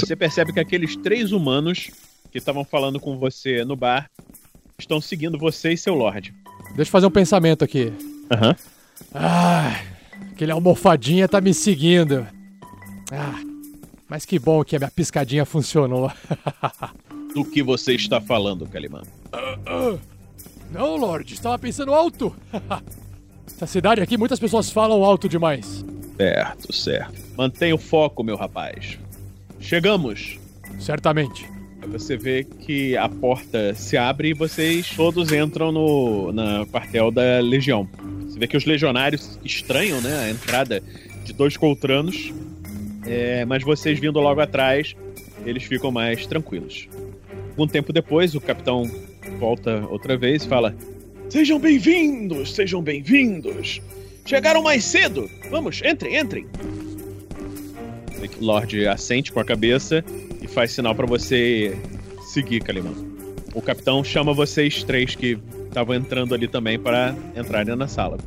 Você percebe que aqueles três humanos que estavam falando com você no bar estão seguindo você e seu Lorde. Deixa eu fazer um pensamento aqui. Aham. Ah, aquele almofadinha tá me seguindo. Ah, mas que bom que a minha piscadinha funcionou. Do que você está falando, Calimano? Não, Lorde, estava pensando alto. Essa cidade aqui, muitas pessoas falam alto demais. Certo, certo. Mantenha o foco, meu rapaz. Chegamos. Certamente. Você vê que a porta se abre e vocês todos entram no na quartel da Legião. Você vê que os legionários estranham, né, a entrada de dois coltranos, é, mas vocês vindo logo atrás, eles ficam mais tranquilos. Um tempo depois, o capitão volta outra vez e fala: Sejam bem-vindos, sejam bem-vindos. Chegaram mais cedo. Vamos, entrem, entrem. O Lorde assente com a cabeça e faz sinal pra você seguir, Calimão. O capitão chama vocês três que estavam entrando ali também para entrarem na sala.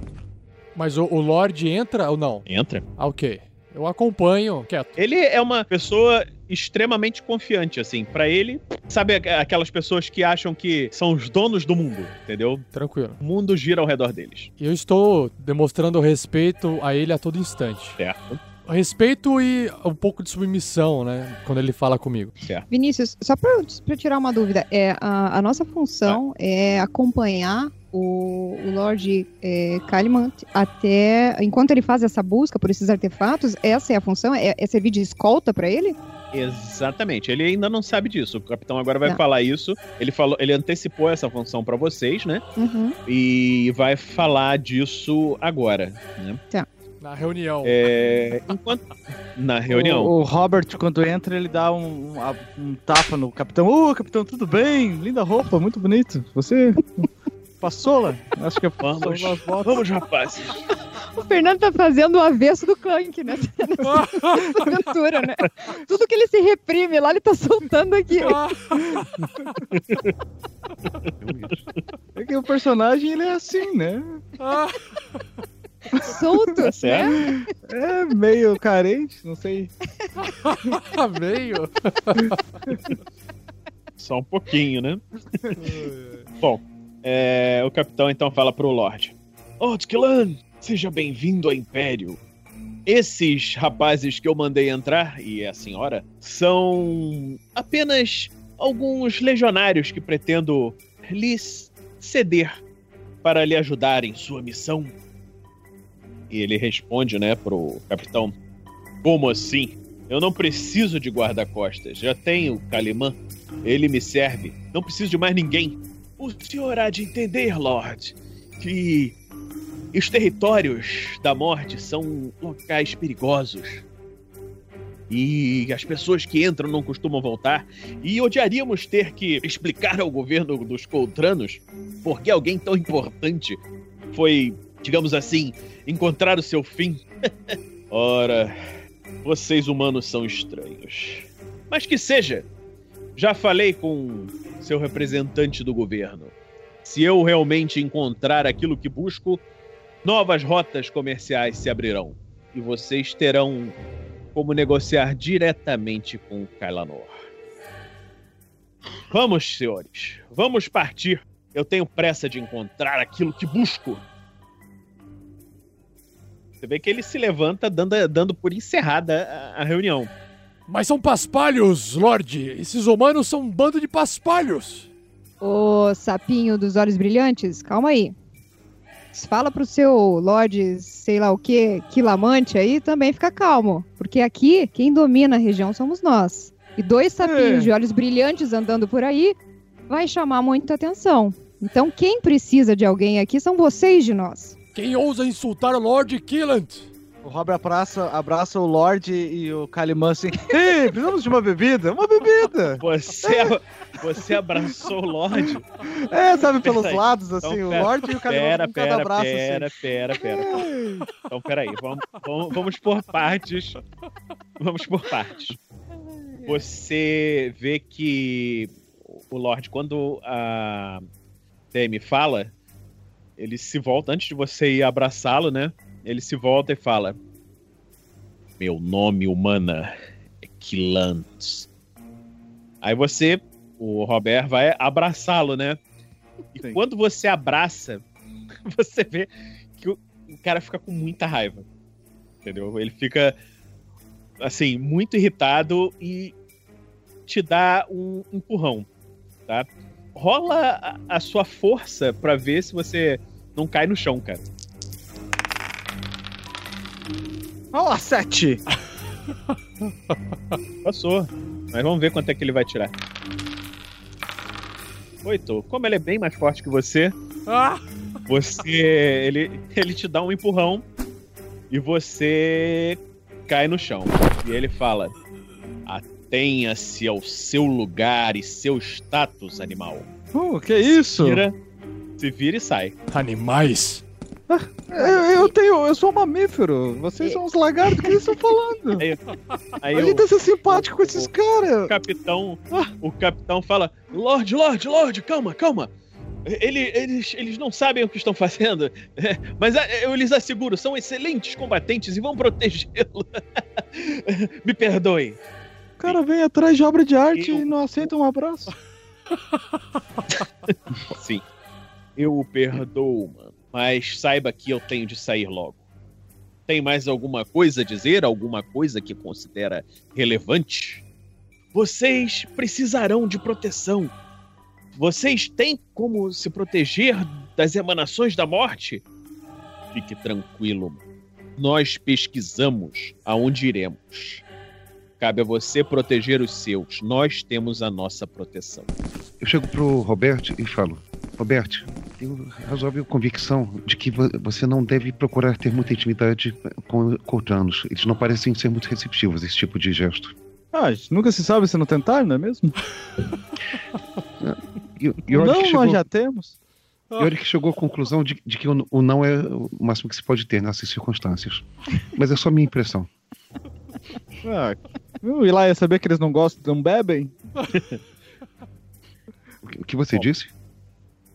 Mas o, o Lorde entra ou não? Entra. Ah, ok. Eu acompanho, quieto. Ele é uma pessoa extremamente confiante, assim. Pra ele, sabe aqu- aquelas pessoas que acham que são os donos do mundo, entendeu? Tranquilo. O mundo gira ao redor deles. Eu estou demonstrando respeito a ele a todo instante. Certo? Respeito e um pouco de submissão, né? Quando ele fala comigo. Certo. Vinícius, só pra, eu- pra eu tirar uma dúvida, é, a, a nossa função é acompanhar o, o Lord é, Kalimant até. Enquanto ele faz essa busca por esses artefatos, essa é a função? É, é servir de escolta pra ele? Exatamente. Ele ainda não sabe disso. O capitão agora vai Tá. falar isso. Ele falou, ele antecipou essa função pra vocês, né? Uhum. E vai falar disso agora, né? Na reunião. É, enquanto na reunião. O, o Robert, quando entra, ele dá um, um, um tapa no capitão. Ô, capitão, tudo bem? Linda roupa, muito bonito. Você passou lá? Acho que é Vamos, passou as botas. vamos, rapazes. O Fernando tá fazendo o avesso do Clank nessa, nessa aventura, né? Tudo que ele se reprime lá, ele tá soltando aqui. É que o personagem, ele é assim, né? Solto, Tá certo? né? É meio carente, não sei. Meio. Só um pouquinho, né? Bom, é, o capitão então fala pro Lorde. Lord Killan, Seja bem-vindo ao Império. Esses rapazes que eu mandei entrar, e a senhora, são apenas alguns legionários que pretendo lhes ceder para lhe ajudar em sua missão. E ele responde, né, pro capitão: Como assim? Eu não preciso de guarda-costas. Já tenho Calimã. Ele me serve. Não preciso de mais ninguém. O senhor há de entender, Lord, que os territórios da morte são locais perigosos. E as pessoas que entram não costumam voltar. E odiaríamos ter que explicar ao governo dos Coltranos por que alguém tão importante foi, digamos assim, encontrar o seu fim. Ora, vocês humanos são estranhos. Mas que seja. Já falei com seu representante do governo. Se eu realmente encontrar aquilo que busco, novas rotas comerciais se abrirão. E vocês terão como negociar diretamente com Kailanor. Vamos, senhores. Vamos partir. Eu tenho pressa de encontrar aquilo que busco. Você vê que ele se levanta dando, dando por encerrada a, a reunião. Mas são paspalhos, Lorde. Esses humanos são um bando de paspalhos. Ô sapinho dos olhos brilhantes, calma aí. Fala pro seu Lorde, sei lá o que, Quilamante aí, também fica calmo. Porque aqui, quem domina a região somos nós. E dois sapinhos É. de olhos brilhantes andando por aí vai chamar muita atenção. Então quem precisa de alguém aqui são vocês de nós. Quem ousa insultar o Lord Killant? O Rob abraça, abraça o Lorde e o Calimã assim. Ei, precisamos de uma bebida? Uma bebida! Você, você abraçou o Lorde? É, sabe, pelos Peraí. lados, assim, Então, o pera, Lorde e o Calimã Pera, com cada pera, braço, pera, assim. pera, pera. Então, peraí, vamos, vamos, vamos por partes. Vamos por partes. Você vê que o Lorde, quando a Demi fala, ele se volta, antes de você ir abraçá-lo, né? Ele se volta e fala: Meu nome humana é Killant. Aí você, o Robert, vai abraçá-lo, né? E Sim. quando você abraça, você vê que o cara fica com muita raiva. Entendeu? Ele fica, assim, muito irritado e te dá um empurrão, tá? Rola a, a sua força pra ver se você não cai no chão, cara. Ó, sete! Passou. Mas vamos ver quanto é que ele vai tirar. Oito. Como ele é bem mais forte que você, Ah! você. Ele, ele te dá um empurrão e você cai no chão. E ele fala: Atenha-se ao seu lugar e seu status, animal. Uh, que isso? Vira, se vira e sai. Animais. Eu, eu tenho, eu sou um mamífero. Vocês são os lagartos, o que eles estão falando? Aí, aí Ele o, tá sendo simpático com esses o caras. capitão. O capitão fala: Lorde, Lorde, Lorde, calma, calma. Ele- eles, eles não sabem o que estão fazendo, É, mas ah, eu lhes asseguro, são excelentes combatentes e vão protegê-lo. Me perdoe. O cara vem atrás de obra de arte Eu- e não aceita um abraço. Sim. Eu o perdoo, mano. Mas saiba que eu tenho de sair logo. Tem mais alguma coisa a dizer? Alguma coisa que considera relevante? Vocês precisarão de proteção. Vocês têm como se proteger das emanações da morte? Fique tranquilo. Nós pesquisamos aonde iremos. Cabe a você proteger os seus. Nós temos a nossa proteção. Eu chego pro Robert e falo: Robert, tenho razoável convicção de que vo- você não deve procurar ter muita intimidade com Coltranos. Eles não parecem ser muito receptivos a esse tipo de gesto. Ah, nunca se sabe se não tentar, não é mesmo? E, e não, chegou, nós já temos. e olha que chegou à conclusão de, de que o, o não é o máximo que se pode ter nessas circunstâncias. Mas é só minha impressão. Ah? E lá ia saber que eles não gostam, não bebem? O que, o que você Bom. disse?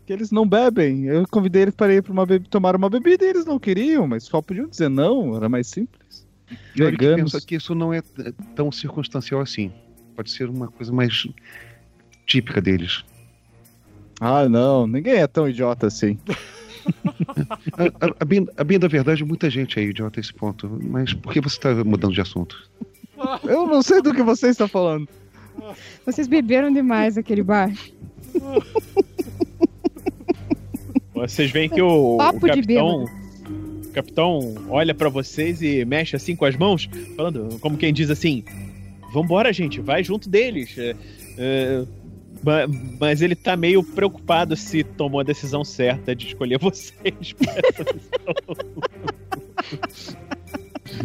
Que eles não bebem. Eu convidei eles para ir para uma be- tomar uma bebida e eles não queriam, mas só podiam dizer não, era mais simples. E que Veganos. pensa que isso não é tão circunstancial assim. Pode ser uma coisa mais típica deles. Ah, não, ninguém é tão idiota assim. a, a, a, bem, a bem da verdade, muita gente é idiota a esse ponto. Mas por que você está mudando de assunto? Eu não sei do que você está falando. Vocês beberam demais aquele bar. Vocês veem que o, o capitão. O capitão olha para vocês e mexe assim com as mãos, falando, como quem diz assim: Vambora, gente, vai junto deles. É, é, mas ele tá meio preocupado se tomou a decisão certa de escolher vocês pra essa missão.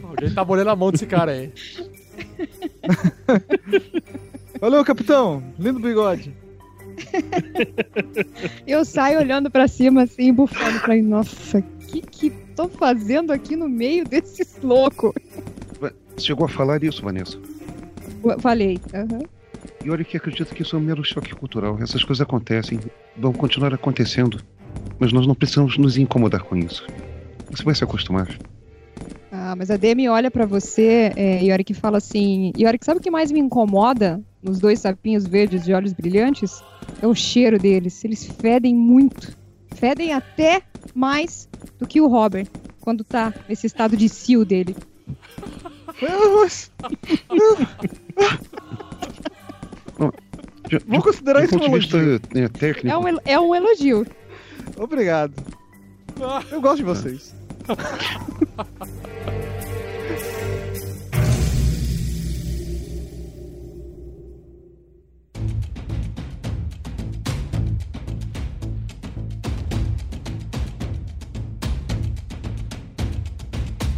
Alguém tá molhando a mão desse cara aí. Valeu, capitão. Lindo bigode. Eu saio olhando para cima assim, bufando. Falei, nossa, o que que tô fazendo aqui no meio desses loucos? Você chegou a falar isso, Vanessa? Falei. Uhum. E olha que acredito que isso é um mero choque cultural. Essas coisas acontecem, vão continuar acontecendo. Mas nós não precisamos nos incomodar com isso. Você vai se acostumar. Ah, mas a Demi olha para você, é, Yorick, e fala assim: Yorick, sabe o que mais me incomoda nos dois sapinhos verdes de olhos brilhantes? É o cheiro deles. Eles fedem muito. Fedem até mais do que o Robert, quando tá nesse estado de cio dele. Vou considerar isso um elogio. É, técnico. É um, é um elogio. Obrigado. Eu gosto de vocês.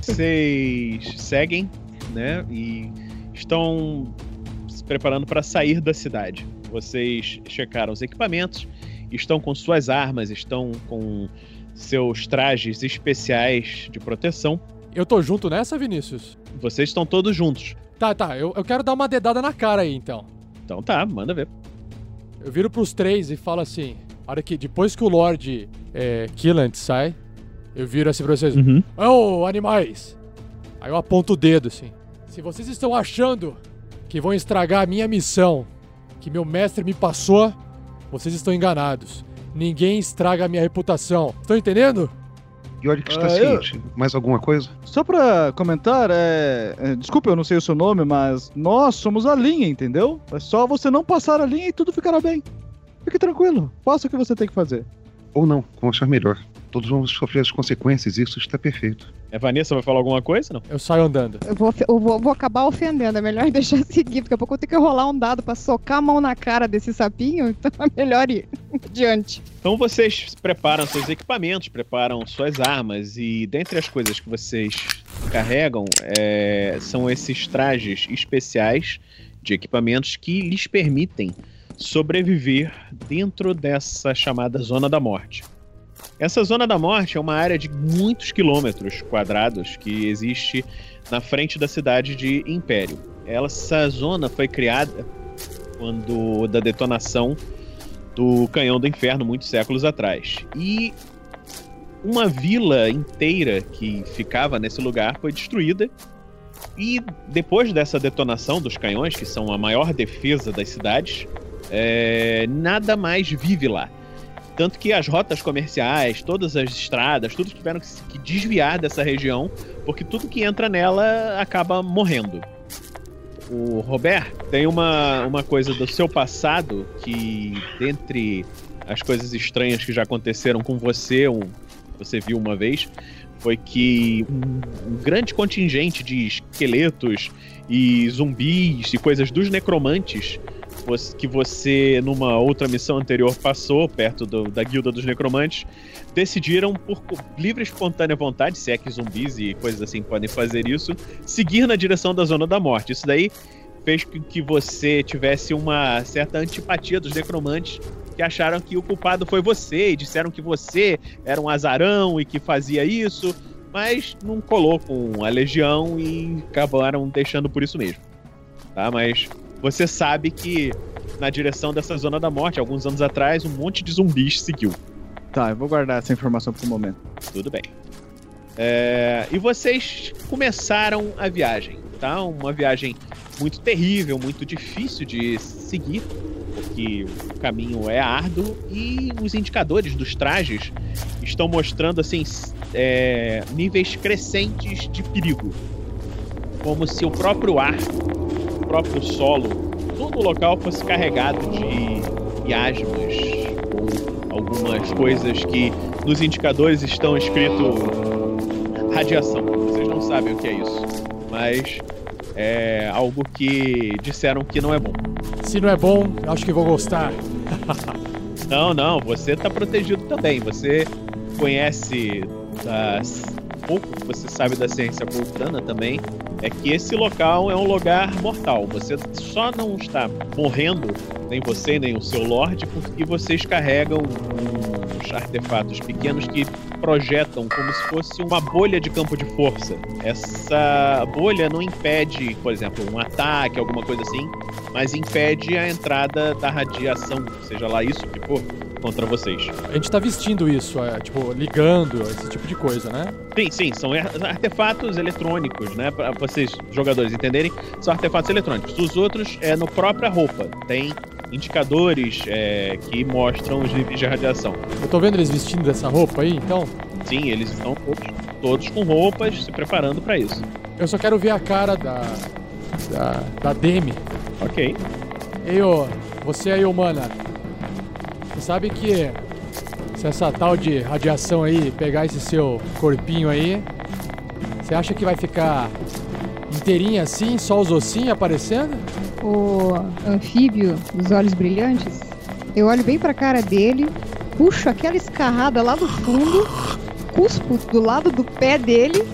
Vocês seguem, né? E estão se preparando para sair da cidade. Vocês checaram os equipamentos, estão com suas armas, estão com seus trajes especiais de proteção. Eu tô junto nessa, Vinícius? Vocês estão todos juntos. Tá, tá. Eu, eu quero dar uma dedada na cara aí, então. Então tá, manda ver. Eu viro pros três e falo assim: olha que depois que o Lord é, Killant sai, eu viro assim pra vocês: Uhum. Ô, oh, animais! Aí eu aponto o dedo assim. Se vocês estão achando que vão estragar a minha missão, que meu mestre me passou, vocês estão enganados. Ninguém estraga a minha reputação. Estão entendendo? E olha que está Ah, ciente. Mais alguma coisa? Só pra comentar, é... é, Desculpa, eu não sei o seu nome, mas nós somos a linha, entendeu? É só você não passar a linha e tudo ficará bem. Fique tranquilo, faça o que você tem que fazer. Ou não, como achar melhor. Todos vamos sofrer as consequências, isso está perfeito. É Vanessa vai falar alguma coisa? Não. Eu saio andando. Eu vou, eu vou, vou acabar ofendendo. É melhor deixar seguir. Daqui a pouco eu tenho que rolar um dado pra socar a mão na cara desse sapinho. Então é melhor ir adiante. Então vocês preparam seus equipamentos, preparam suas armas e dentre as coisas que vocês carregam é, são esses trajes especiais de equipamentos que lhes permitem sobreviver dentro dessa chamada zona da morte. Essa zona da morte é uma área de muitos quilômetros quadrados que existe na frente da cidade de Império. Essa zona foi criada quando da detonação do Canhão do Inferno muitos séculos atrás. E uma vila inteira que ficava nesse lugar foi destruída. E depois dessa detonação dos canhões, que são a maior defesa das cidades, é, nada mais vive lá. Tanto que as rotas comerciais, todas as estradas, tudo tiveram que, desviar dessa região, porque tudo que entra nela acaba morrendo. O Robert tem uma, uma coisa do seu passado que, dentre as coisas estranhas que já aconteceram com você, um, você viu uma vez, foi que um, um grande contingente de esqueletos e zumbis e coisas dos necromantes que você, numa outra missão anterior, passou perto do- da guilda dos necromantes, decidiram, por livre e espontânea vontade, se é que zumbis e coisas assim podem fazer isso, seguir na direção da zona da morte. Isso daí fez com que você tivesse uma certa antipatia dos necromantes que acharam que o culpado foi você e disseram que você era um azarão e que fazia isso, mas não colou com a legião e acabaram deixando por isso mesmo. Tá? Mas você sabe que na direção dessa zona da morte, alguns anos atrás, um monte de zumbis seguiu. Tá, eu vou guardar essa informação pro momento. Tudo bem. É, e vocês começaram a viagem, tá? Uma viagem muito terrível, muito difícil de seguir, porque o caminho é árduo e os indicadores dos trajes estão mostrando assim é, níveis crescentes de perigo, como se o próprio ar, próprio solo, todo o local fosse carregado de miasmas ou algumas coisas que nos indicadores estão escrito radiação. Vocês não sabem o que é isso, mas é algo que disseram que não é bom. Se não é bom, acho que vou gostar. não, não, você tá protegido também. Você conhece das pouco você sabe da ciência vulcana também, é que esse local é um lugar mortal. Você só não está morrendo, nem você, nem o seu Lorde, porque vocês carregam uns artefatos pequenos que projetam como se fosse uma bolha de campo de força. Essa bolha não impede, por exemplo, um ataque, alguma coisa assim, mas impede a entrada da radiação, seja lá isso que for, contra vocês. A gente tá vestindo isso, é, tipo, ligando, esse tipo de coisa, né? Sim, sim, são artefatos eletrônicos, né? Pra vocês, jogadores, entenderem, são artefatos eletrônicos. Os outros é no própria roupa. Tem indicadores é, que mostram os níveis de radiação. Eu tô vendo eles vestindo essa roupa aí, então? Sim, eles estão todos, todos com roupas, se preparando para isso. Eu só quero ver a cara da. da. da Demi. Ok. Ei, ô, você aí, humana. Sabe que se essa tal de radiação aí pegar esse seu corpinho aí, você acha que vai ficar inteirinha assim, só os ossinhos aparecendo? O anfíbio dos olhos brilhantes, eu olho bem pra cara dele, puxo aquela escarrada lá do fundo, cuspo do lado do pé dele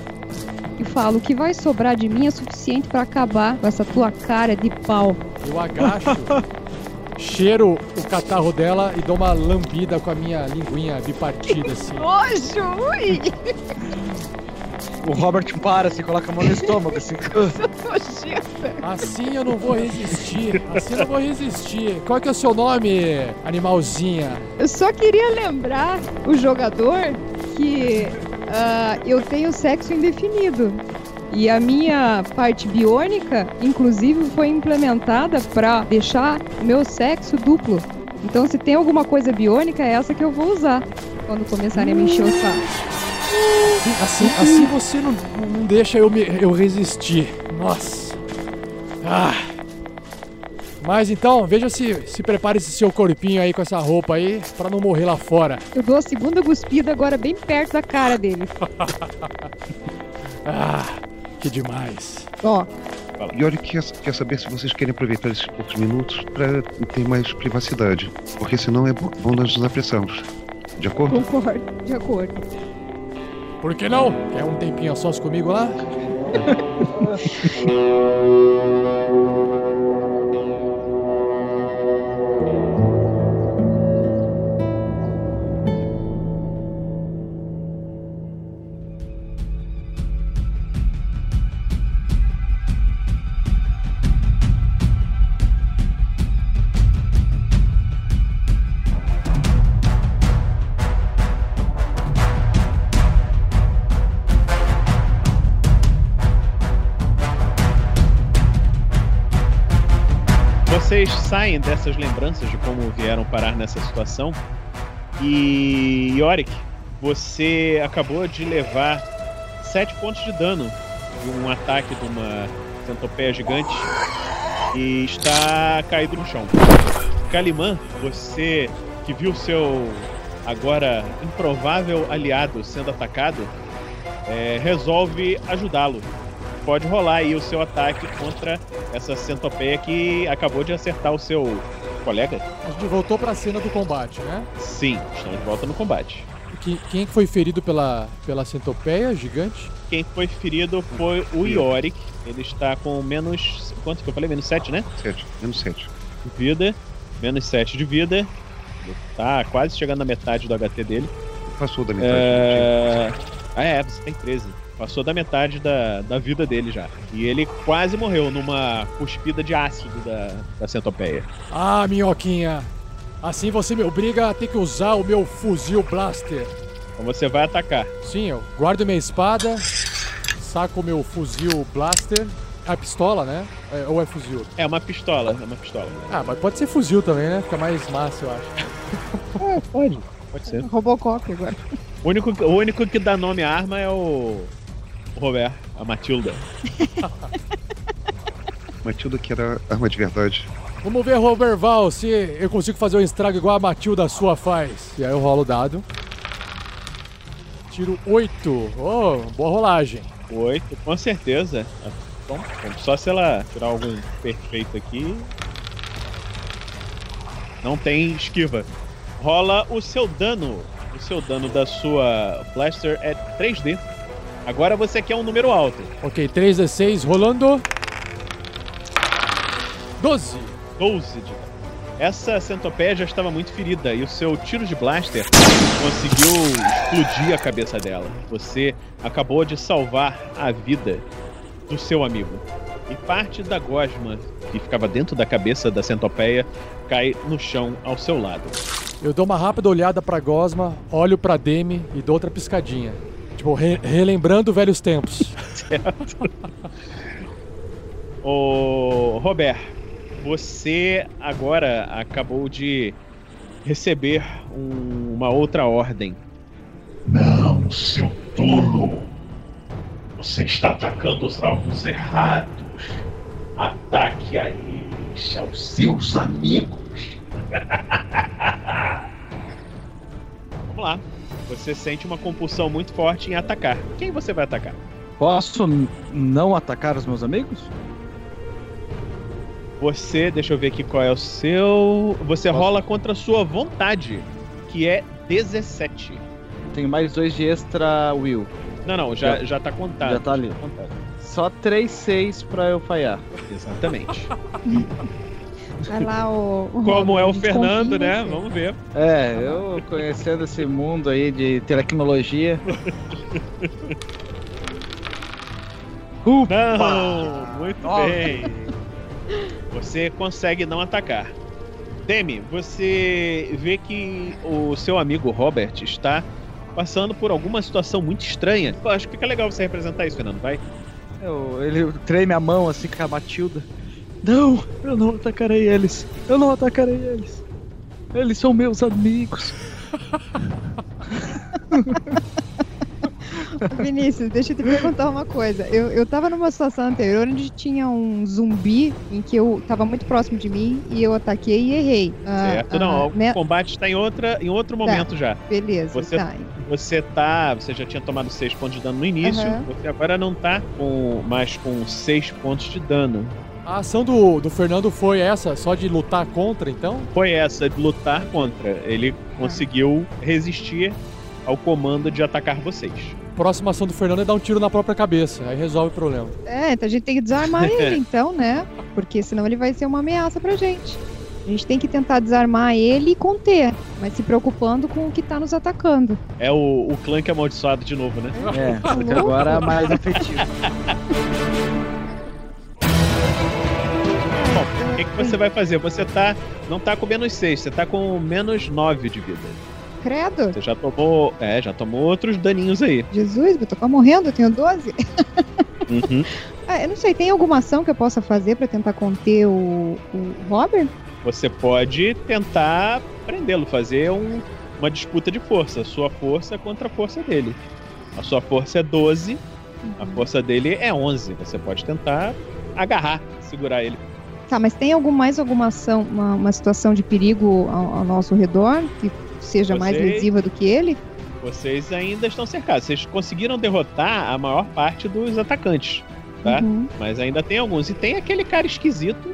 e falo: o que vai sobrar de mim é suficiente para acabar com essa tua cara de pau. Eu agacho, cheiro o catarro dela e dou uma lambida com a minha linguinha bipartida assim. Nojo! Ui! O Robert para, assim, coloca a mão no estômago, assim. Assim eu não vou resistir. Assim eu não vou resistir. Qual é que é o seu nome, animalzinha? Eu só queria lembrar o jogador que uh, eu tenho sexo indefinido. E a minha parte biônica, inclusive, foi implementada para deixar meu sexo duplo. Então, se tem alguma coisa biônica, é essa que eu vou usar quando começarem a me encher o saco. Assim, assim você não, não deixa eu, me, eu resistir. Nossa. Ah. Mas então, veja se se prepare esse seu corpinho aí com essa roupa aí para não morrer lá fora. Eu dou a segunda cuspida agora bem perto da cara dele. ah, que demais. Ó. E olha, quer, quer saber se vocês querem aproveitar esses poucos minutos para ter mais privacidade. Porque senão é bom nós nos apressarmos. De acordo? Concordo, de acordo. Por que não? Quer um tempinho a sós comigo lá? saem dessas lembranças de como vieram parar nessa situação. E Yorick, você acabou de levar sete pontos de dano de um ataque de uma centopeia gigante e está caído no chão. Calimã, você que viu seu agora improvável aliado sendo atacado, é, resolve ajudá-lo pode rolar aí o seu ataque contra essa centopeia que acabou de acertar o seu colega. A gente voltou para a cena do combate, né? Sim, estamos de volta no combate. quem foi ferido pela, pela centopeia gigante? Quem foi ferido foi o Yorick. Ele está com menos. Quanto que eu falei? Menos 7, né? 7. Menos 7. De vida. Menos 7 de vida. Tá quase chegando na metade do HT dele. Passou da metade. É... Ah, é, você tem 13. Passou da metade da, da vida dele já. E ele quase morreu numa cuspida de ácido da, da centopeia. Ah, minhoquinha. Assim você me obriga a ter que usar o meu fuzil blaster. Então você vai atacar. Sim, eu guardo minha espada, saco o meu fuzil blaster, a pistola, né? É, ou é fuzil? É uma pistola, é uma pistola. Ah, mas pode ser fuzil também, né? Fica mais massa, eu acho. É, pode. Pode ser. Robocop agora. O único, o único que dá nome à arma é o, o Robert, a Matilda. Matilda que era arma de verdade. Vamos ver, Roberval, se eu consigo fazer um estrago igual a Matilda sua faz. E aí eu rolo o dado. Tiro 8. Oh, boa rolagem. Oito, com certeza. Bom, só se ela tirar algum perfeito aqui. Não tem esquiva. Rola o seu dano. O seu dano da sua Blaster é 3D. Agora você quer um número alto. Ok, 3d6 rolando. 12. 12 de. Essa centopeia já estava muito ferida e o seu tiro de blaster conseguiu explodir a cabeça dela. Você acabou de salvar a vida do seu amigo. E parte da gosma que ficava dentro da cabeça da centopeia cai no chão ao seu lado. Eu dou uma rápida olhada pra Gosma, olho pra Demi e dou outra piscadinha. Tipo, re- relembrando velhos tempos. Certo? Ô, Robert, você agora acabou de receber um- uma outra ordem. Não, seu tolo. Você está atacando os alvos errados. Ataque a eles, aos seus amigos. Vamos lá. Você sente uma compulsão muito forte em atacar. Quem você vai atacar? Posso não atacar os meus amigos? Você, deixa eu ver aqui qual é o seu. Você Posso? rola contra a sua vontade, que é 17. Tenho mais dois de extra will. Não, não, já, Já- já tá contado. Já tá ali. contado. Só 3, 6 pra eu falhar. Exatamente. Vai lá, o. o Como é o Fernando, né? você. Vamos ver. É, eu conhecendo esse mundo aí de tecnologia. Upa! Não, muito bem. Você consegue não atacar. Demi, você vê que o seu amigo Robert está passando por alguma situação muito estranha. Eu acho que fica legal você representar isso, Fernando. Vai. Eu- ele treme a mão assim com a Matilda. Não, eu não atacarei eles. Eu não atacarei eles. Eles são meus amigos. Vinícius, deixa eu te perguntar uma coisa. Eu, eu tava numa situação anterior onde tinha um zumbi em que eu tava muito próximo de mim e eu ataquei e errei. Ah, certo? ah, não, né? o combate está em, outra, em outro momento já. Beleza, Você- tá. Você tá. Você já tinha tomado 6 pontos de dano no início. Aham. Você agora não tá com, mais com 6 pontos de dano. A ação do, do Fernando foi essa, só de lutar contra, então? Foi essa de lutar contra. Ele conseguiu resistir ao comando de atacar vocês. Próxima ação do Fernando é dar um tiro na própria cabeça, aí resolve o problema. É, então a gente tem que desarmar ele, então, né? Porque senão ele vai ser uma ameaça pra gente. A gente tem que tentar desarmar ele e conter, mas se preocupando com o que tá nos atacando. É o, o clã amaldiçoado de novo, né? É, que agora é mais efetivo. que, que você vai fazer? Você tá. Não tá com menos 6, você tá com menos 9 de vida. Credo! Você já tomou. É, já tomou outros daninhos aí. Jesus, eu tô quase morrendo, eu tenho 12. Uhum. Ah, eu não sei, tem alguma ação que eu possa fazer pra tentar conter o, o Robert? Você pode tentar prendê-lo, fazer um- uma disputa de força. Sua força contra a força dele. A sua força é 12, a força dele é 11. Você pode tentar agarrar, segurar ele. Tá, mas tem algum, mais alguma ação, uma, uma situação de perigo ao, ao nosso redor que seja mais lesiva do que ele? Vocês ainda estão cercados. Vocês conseguiram derrotar a maior parte dos atacantes, tá? Uhum. Mas ainda tem alguns. E tem aquele cara esquisito,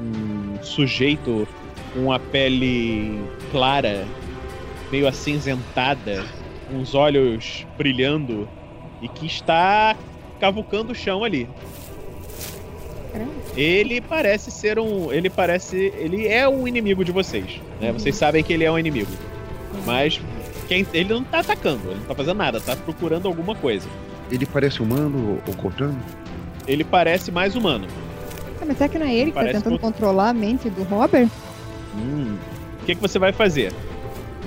um sujeito com a pele clara, meio acinzentada, uns olhos brilhando e que está cavucando o chão ali. Caramba. Ele parece ser um. Ele parece. Ele é um inimigo de vocês. Né? Vocês sabem que ele é um inimigo. Mas quem, ele não tá atacando, ele não tá fazendo nada, tá procurando alguma coisa. Ele parece humano ou cortando? Ele parece mais humano. Ah, mas será que não é ele que tá tentando controlar a mente do Robert? Hum. O que, que você vai fazer?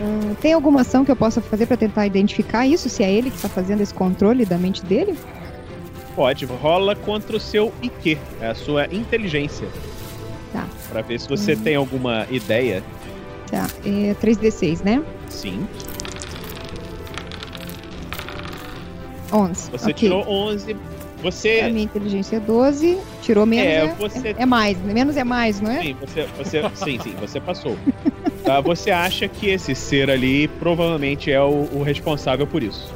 Ah, tem alguma ação que eu possa fazer pra tentar identificar isso? Se é ele que tá fazendo esse controle da mente dele? Pode, rola contra o seu IQ, é a sua inteligência. Tá. Pra ver se você Hum. tem alguma ideia. Tá, é 3d6, né? Sim. 11. Você ok. tirou 11. Você. A minha inteligência é 12, tirou menos. É, É, você- é, é mais, menos é mais, não é? Sim, você, você, sim, sim, você passou. Tá, você acha que esse ser ali provavelmente é o, o responsável por isso.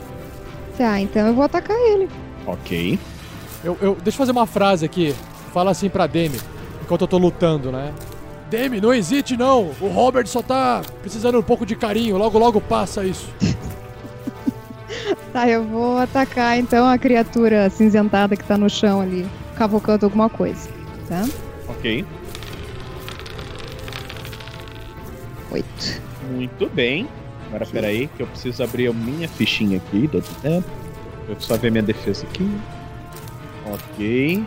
Tá, então eu vou atacar ele. Ok. Eu, eu- deixa eu fazer uma frase aqui. Fala assim pra Demi, enquanto eu tô lutando, né? Demi, não hesite não. O Robert só tá precisando um pouco de carinho. Logo, logo passa isso. Tá, eu vou atacar então a criatura cinzentada que tá no chão ali, cavocando alguma coisa. Tá? Ok. 8. Muito bem. Agora peraí, que eu preciso abrir a minha fichinha aqui. dá tempo. Eu só ver minha defesa aqui. Ok.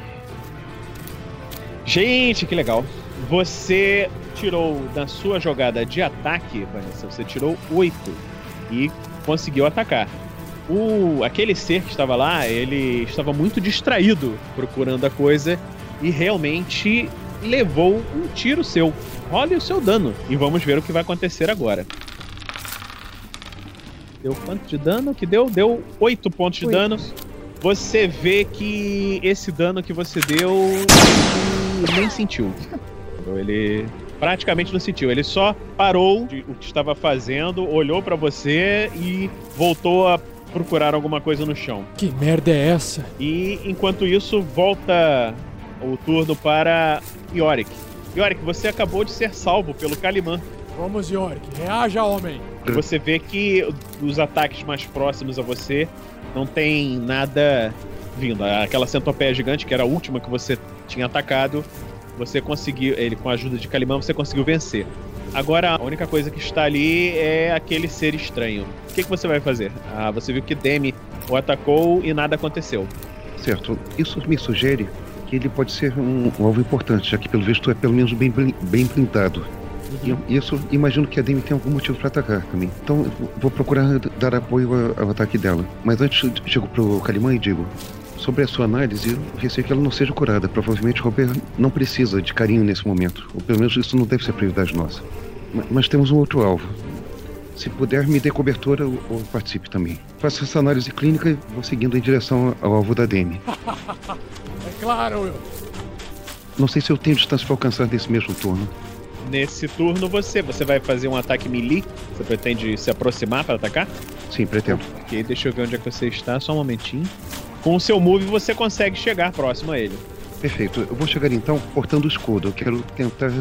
Gente, que legal. Você tirou na sua jogada de ataque, Vanessa, você tirou 8 e conseguiu atacar. O, aquele ser que estava lá, ele estava muito distraído procurando a coisa e realmente levou um tiro seu. Role o seu dano e vamos ver o que vai acontecer agora. Deu quanto de dano que deu? Deu 8 pontos de Oito. dano. Você vê que esse dano que você deu ele nem sentiu. Ele praticamente não sentiu. Ele só parou de- o que estava fazendo, olhou pra você e voltou a procurar alguma coisa no chão. Que merda é essa? E enquanto isso, volta o turno para Yorick. Yorick, você acabou de ser salvo pelo Calimã. Vamos, Yorick. Reaja, homem. Você vê que os ataques mais próximos a você não tem nada vindo. Aquela centopeia gigante, que era a última que você tinha atacado, você conseguiu, ele com a ajuda de Calimã, você conseguiu vencer. Agora, a única coisa que está ali é aquele ser estranho. O que, que você vai fazer? Ah, você viu que Demi o atacou e nada aconteceu. Certo. Isso me sugere que ele pode ser um, um alvo importante, já que pelo visto é pelo menos bem, bem blindado. E eu- E isso, imagino que a Demi tem algum motivo para atacar também. Então vou- procurar dar apoio ao, ataque dela. Mas antes chego pro Calimã e digo: sobre a sua análise, eu receio que ela não seja curada. Provavelmente Robert não precisa de carinho nesse momento. Ou pelo menos isso não deve ser prioridade nossa. Ma- Mas temos um outro alvo. Se puder, me dê cobertura ou, ou participe também. Faça essa análise clínica e vou seguindo em direção ao alvo da Demi. É claro, Will. Não sei se eu tenho distância para alcançar nesse mesmo turno. Nesse turno, você, você vai fazer um ataque melee? Você pretende se aproximar para atacar? Sim, pretendo. Ok, deixa eu ver onde é que você está, só um momentinho. Com o seu move, você consegue chegar próximo a ele. Perfeito. Eu vou chegar então portando o escudo. Eu quero tentar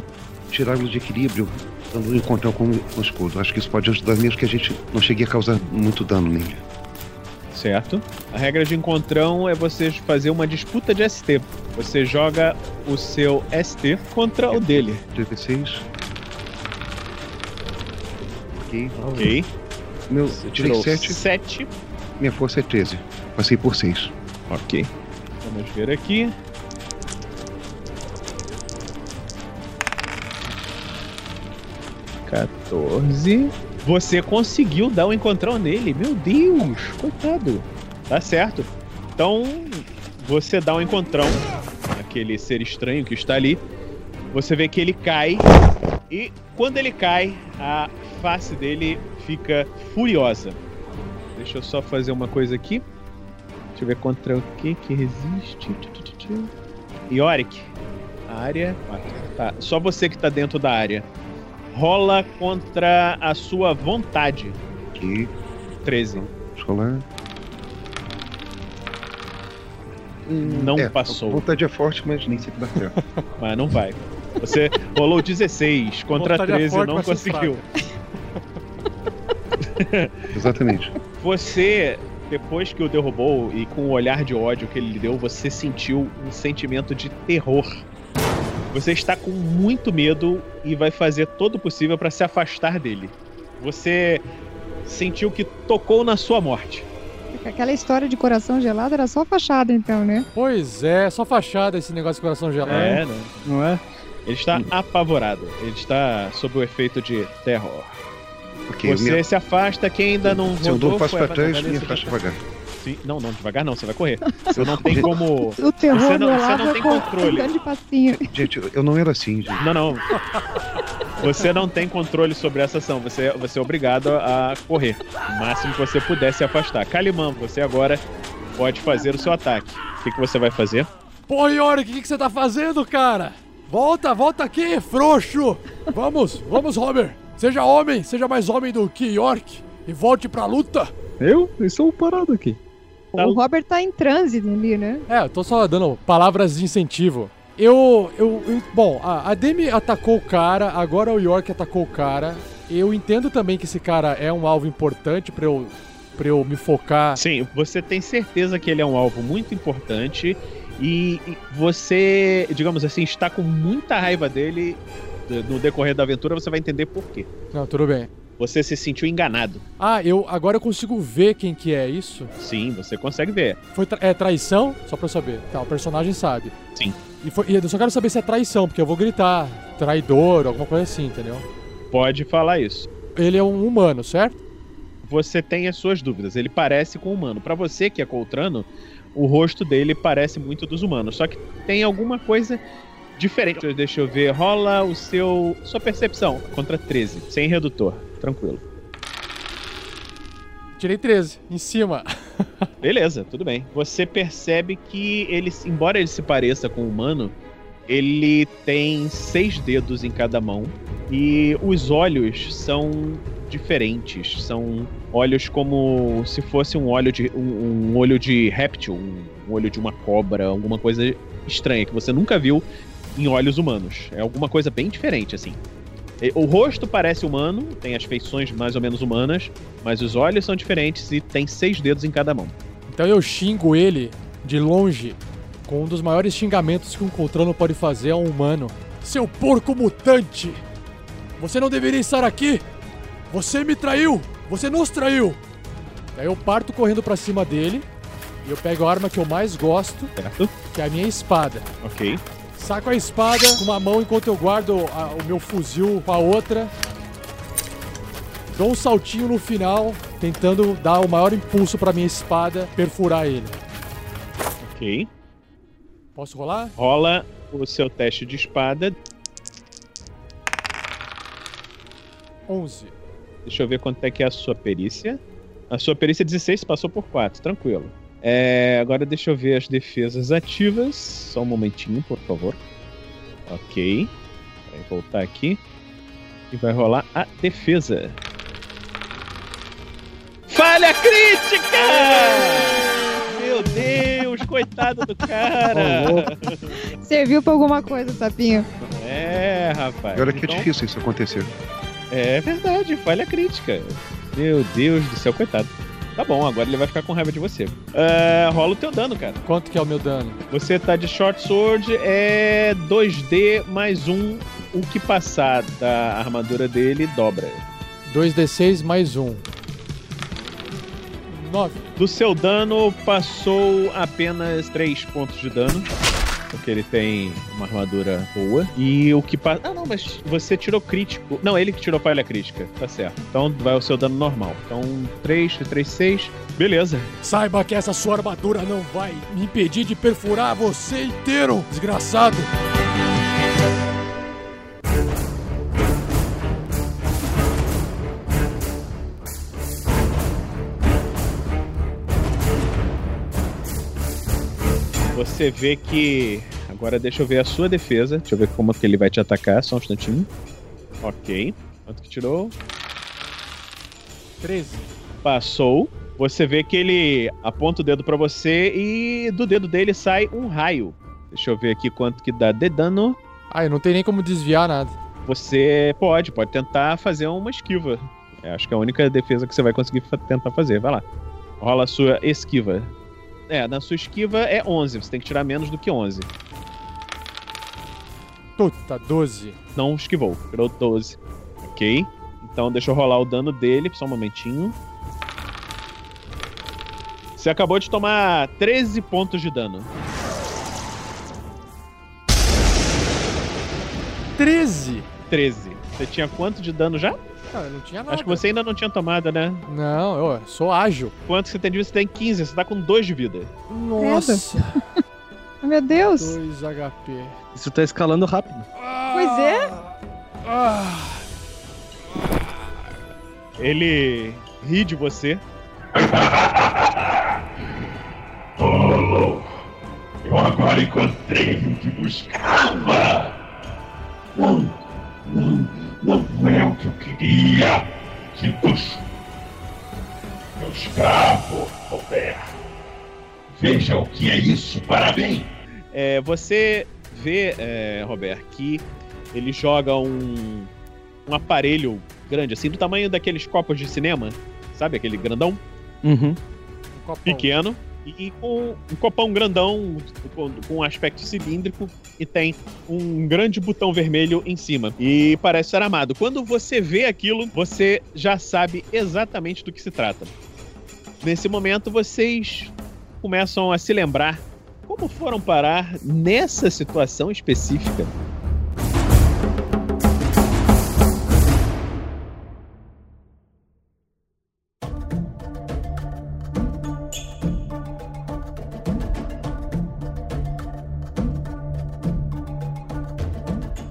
tirá-lo de equilíbrio dando um encontrão com o escudo. Acho que isso pode ajudar mesmo que a gente não chegue a causar muito dano nele. Certo. A regra de encontrão é você fazer uma disputa de ST. Você joga o seu ST contra o dele. 3d6. Ok. Ok. Meu, Você tirou 7, 7. minha força é 13. Passei por 6. Ok. Vamos ver aqui. Quatorze. Você conseguiu dar um encontrão nele. Meu Deus, coitado. Tá certo. Então, você dá um encontrão naquele ser estranho que está ali. Você vê que ele cai. E quando ele cai, a face dele fica furiosa. Deixa eu só fazer uma coisa aqui. Deixa eu ver contra o que que resiste. Yorick. A área. Tá. Só você que tá dentro da área. Rola contra a sua vontade. Ok. 13. Deixa eu lá. Não É, passou. A vontade é forte, mas nem sempre dá certo. Mas não vai. Você rolou 16 contra Vontade é 13 e forte, não conseguiu. Exatamente. Você, depois que o derrubou e com o olhar de ódio que ele lhe deu, você sentiu um sentimento de terror. Você está com muito medo e vai fazer todo o possível para se afastar dele. Você sentiu que tocou na sua morte. Aquela história de coração gelado era só fachada, então, né? Pois é, só fachada esse negócio de coração gelado. É, né? Não é? Ele está apavorado. Ele está sob o efeito de terror. Ok, Você minha... se afasta, quem ainda não se eu dou um passo para trás, me tá- devagar. Sim, não, não, devagar não, você vai correr. Você não tem como. O terror Você não- você não é tem com controle. andando de passinho. Gente, eu- não era assim, gente. Não, não. Você não tem controle sobre essa ação. Você, você é obrigado a correr. O máximo que você puder se afastar. Calimã, você agora pode fazer o seu ataque. O que, que você vai fazer? Pô, Yorick, o que, que você tá fazendo, cara? Volta, volta aqui, frouxo! Vamos, vamos, Robert! Seja homem, seja mais homem do que York e volte pra luta! Eu? Eu estou parado aqui. Tá. O Robert tá em transe ali, né? É, eu tô só dando palavras de incentivo. Eu, eu, eu- bom, a, a Demi atacou o cara, agora o York atacou o cara. Eu entendo também que esse cara é um alvo importante pra eu, pra eu me focar. Sim, você tem certeza que ele é um alvo muito importante e, e você, digamos assim, está com muita raiva dele. No decorrer da aventura, você vai entender por quê. Não, tudo bem. Você se sentiu enganado. Ah, eu agora eu consigo ver quem que é isso. Sim, você consegue ver. Foi tra- é traição? Só pra eu saber. Tá, o personagem sabe. Sim. E, foi- e eu só quero saber se é traição, porque eu vou gritar traidor, alguma coisa assim, entendeu? Pode falar isso. Ele é um humano, certo? você tem as suas dúvidas. Ele parece com o humano. Pra você que é Coltrano, o rosto dele parece muito dos humanos. Só que tem alguma coisa diferente. Deixa eu ver. Rola o seu sua percepção contra 13, sem redutor. Tranquilo. Tirei 13, em cima. Beleza, tudo bem. Você percebe que ele, embora ele se pareça com o humano, ele tem seis dedos em cada mão e os olhos são diferentes. São olhos como se fosse um olho de um, um olho de réptil, um, um olho de uma cobra, alguma coisa estranha que você nunca viu em olhos humanos. É alguma coisa bem diferente assim. O rosto parece humano, tem as feições mais ou menos humanas, mas os olhos são diferentes e tem seis dedos em cada mão. Então eu xingo ele de longe com um dos maiores xingamentos que um Coltrano pode fazer a um humano. Seu porco mutante! Você não deveria estar aqui! Você me traiu! Você nos traiu! Daí eu parto correndo pra cima dele e eu pego a arma que eu mais gosto, Certo? que é a minha espada. Ok. Saco a espada com uma mão enquanto eu guardo a- o meu fuzil com a outra. Dou um saltinho no final, tentando dar o maior impulso pra minha espada perfurar ele. Ok. Posso rolar? Rola o seu teste de espada. 11. Deixa eu ver quanto é que é a sua perícia. A sua perícia é 16, passou por 4, tranquilo. É, agora deixa eu ver as defesas ativas. Só um momentinho, por favor. Ok. Vai voltar aqui. E vai rolar a defesa. Falha crítica! Meu Deus, coitado do cara! Serviu pra alguma coisa, sapinho. É, rapaz. E olha que é Então- difícil isso acontecer. É verdade, falha crítica. Meu Deus do céu, coitado. Tá bom, agora ele vai ficar com raiva de você. É, rola o teu dano, cara. Quanto que é o meu dano? Você tá de short sword, é 2D mais um. O que passar da armadura dele dobra. 2d6 mais 1. 9. Do seu dano, passou apenas 3 pontos de dano. Porque ele tem uma armadura boa. E o que passa. Ah, não, mas você tirou crítico. Não, ele que tirou falha crítica. Tá certo. Então vai o seu dano normal. Então 3, 3, 6. Beleza. Saiba que essa sua armadura não vai me impedir de perfurar você inteiro, desgraçado. Você vê que. Agora deixa eu ver a sua defesa. Deixa eu ver como que ele vai te atacar. Só um instantinho. Ok. Quanto que tirou? 13. Passou. Você vê que ele aponta o dedo pra você e do dedo dele sai um raio. Deixa eu ver aqui quanto que dá de dano. Ai, não tem nem como desviar nada. Você pode, pode tentar fazer uma esquiva. É, acho que é a única defesa que você vai conseguir tentar fazer. Vai lá. Rola a sua esquiva. É, na sua esquiva é 11. Você tem que tirar menos do que 11. Puta, 12. Não esquivou, tirou 12. Ok. Então deixa eu rolar o dano dele, só um momentinho. Você acabou de tomar 13 pontos de dano. 13? 13. Você tinha quanto de dano já? Cara, não tinha nada. Acho que você ainda não tinha tomado, né? Não, eu sou ágil. Quanto você tem de vida? Você tem 15, você tá com 2 de vida. Nossa. Meu Deus. 2 HP. Isso tá escalando rápido. Pois é. Ah, Ele ri de você. Tolo! Eu agora encontrei o que buscava! Não, não, não é o que eu queria! Quintus! Meu escravo, Roberto! Veja o que é isso para mim! É, você vê, é, Robert, que ele joga um, um aparelho grande, assim, do tamanho daqueles copos de cinema. Sabe aquele grandão? Uhum. um. Pequeno. E com um copão grandão, com, um aspecto cilíndrico, e tem um grande botão vermelho em cima. E parece ser amado. Quando você vê aquilo, você já sabe exatamente do que se trata. Nesse momento, vocês começam a se lembrar como foram parar nessa situação específica.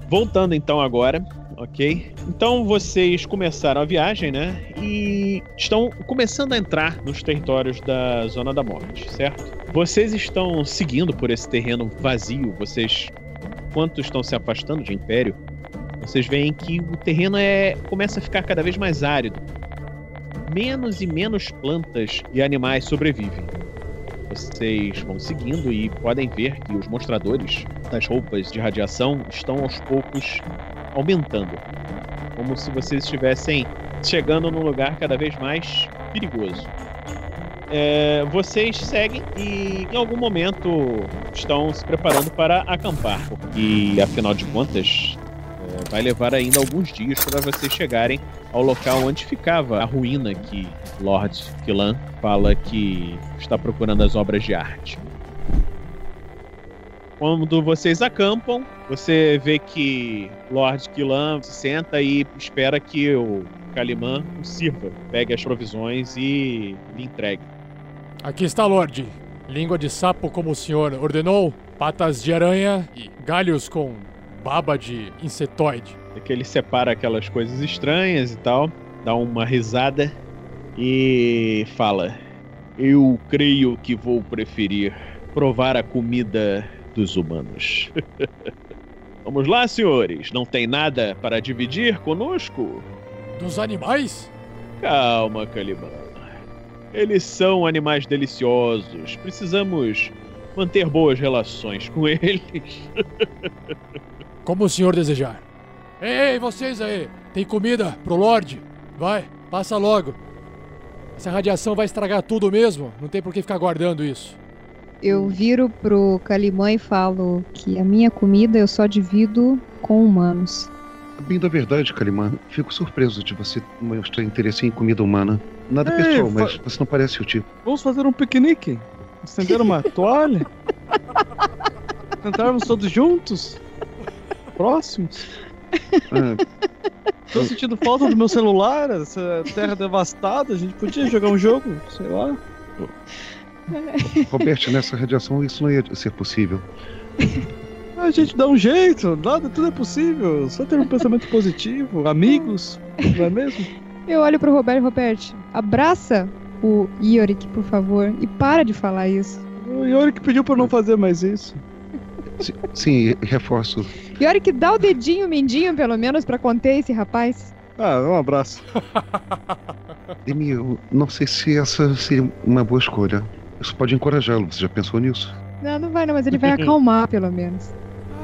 Voltando então agora, ok? Então vocês começaram a viagem, né? E estão começando a entrar nos territórios da Zona da Morte, certo? Vocês estão seguindo por esse terreno vazio, vocês, quanto estão se afastando de Império, vocês veem que o terreno é começa a ficar cada vez mais árido. Menos e menos plantas e animais sobrevivem. Vocês vão seguindo e podem ver que os mostradores das roupas de radiação estão aos poucos aumentando. Como se vocês estivessem chegando num lugar cada vez mais perigoso. É, vocês seguem e em algum momento estão se preparando para acampar. E afinal de contas, é, vai levar ainda alguns dias para vocês chegarem ao local onde ficava a ruína que Lord Killan fala que está procurando as obras de arte. Quando vocês acampam, você vê que Lord Killan se senta e espera que o Calimã o sirva, pegue as provisões e lhe entregue. Aqui está, Lorde. Língua de sapo como o senhor ordenou, patas de aranha e galhos com baba de insetoide. É que ele separa aquelas coisas estranhas e tal, dá uma risada e fala: Eu creio que vou preferir provar a comida dos humanos. Vamos lá, senhores. Não tem nada para dividir conosco? Dos animais? Calma, Caliban. Eles são animais deliciosos. Precisamos manter boas relações com eles. Como o senhor desejar. Ei, ei, vocês aí! Tem comida pro Lorde? Vai, passa logo. Essa radiação vai estragar tudo mesmo. Não tem por que ficar guardando isso. Eu viro pro Calimã e falo que a minha comida eu só divido com humanos. Bem da verdade, Calimã, fico surpreso de você mostrar interesse em comida humana. Nada Ei, pessoal, mas você não parece o tipo. Vamos fazer um piquenique? Estender uma toalha? Tentarmos todos juntos? Próximos? Ah, Tô sentindo falta do meu celular, essa terra devastada. A gente podia jogar um jogo, sei lá. Roberto, nessa radiação isso não ia ser possível. A gente dá um jeito, nada, tudo é possível. Só ter um pensamento positivo, amigos, não é mesmo? Eu olho pro Roberto Robert, abraça o Iorik, por favor, e para de falar isso. O Yorick pediu pra não fazer mais isso. Sim, sim, reforço. Iorik, dá o dedinho mindinho, pelo menos, pra conter esse rapaz. Ah, um abraço. Demi, eu não sei se essa seria uma boa escolha. Isso pode encorajá-lo, você já pensou nisso? Não, não vai não, mas ele vai acalmar, pelo menos.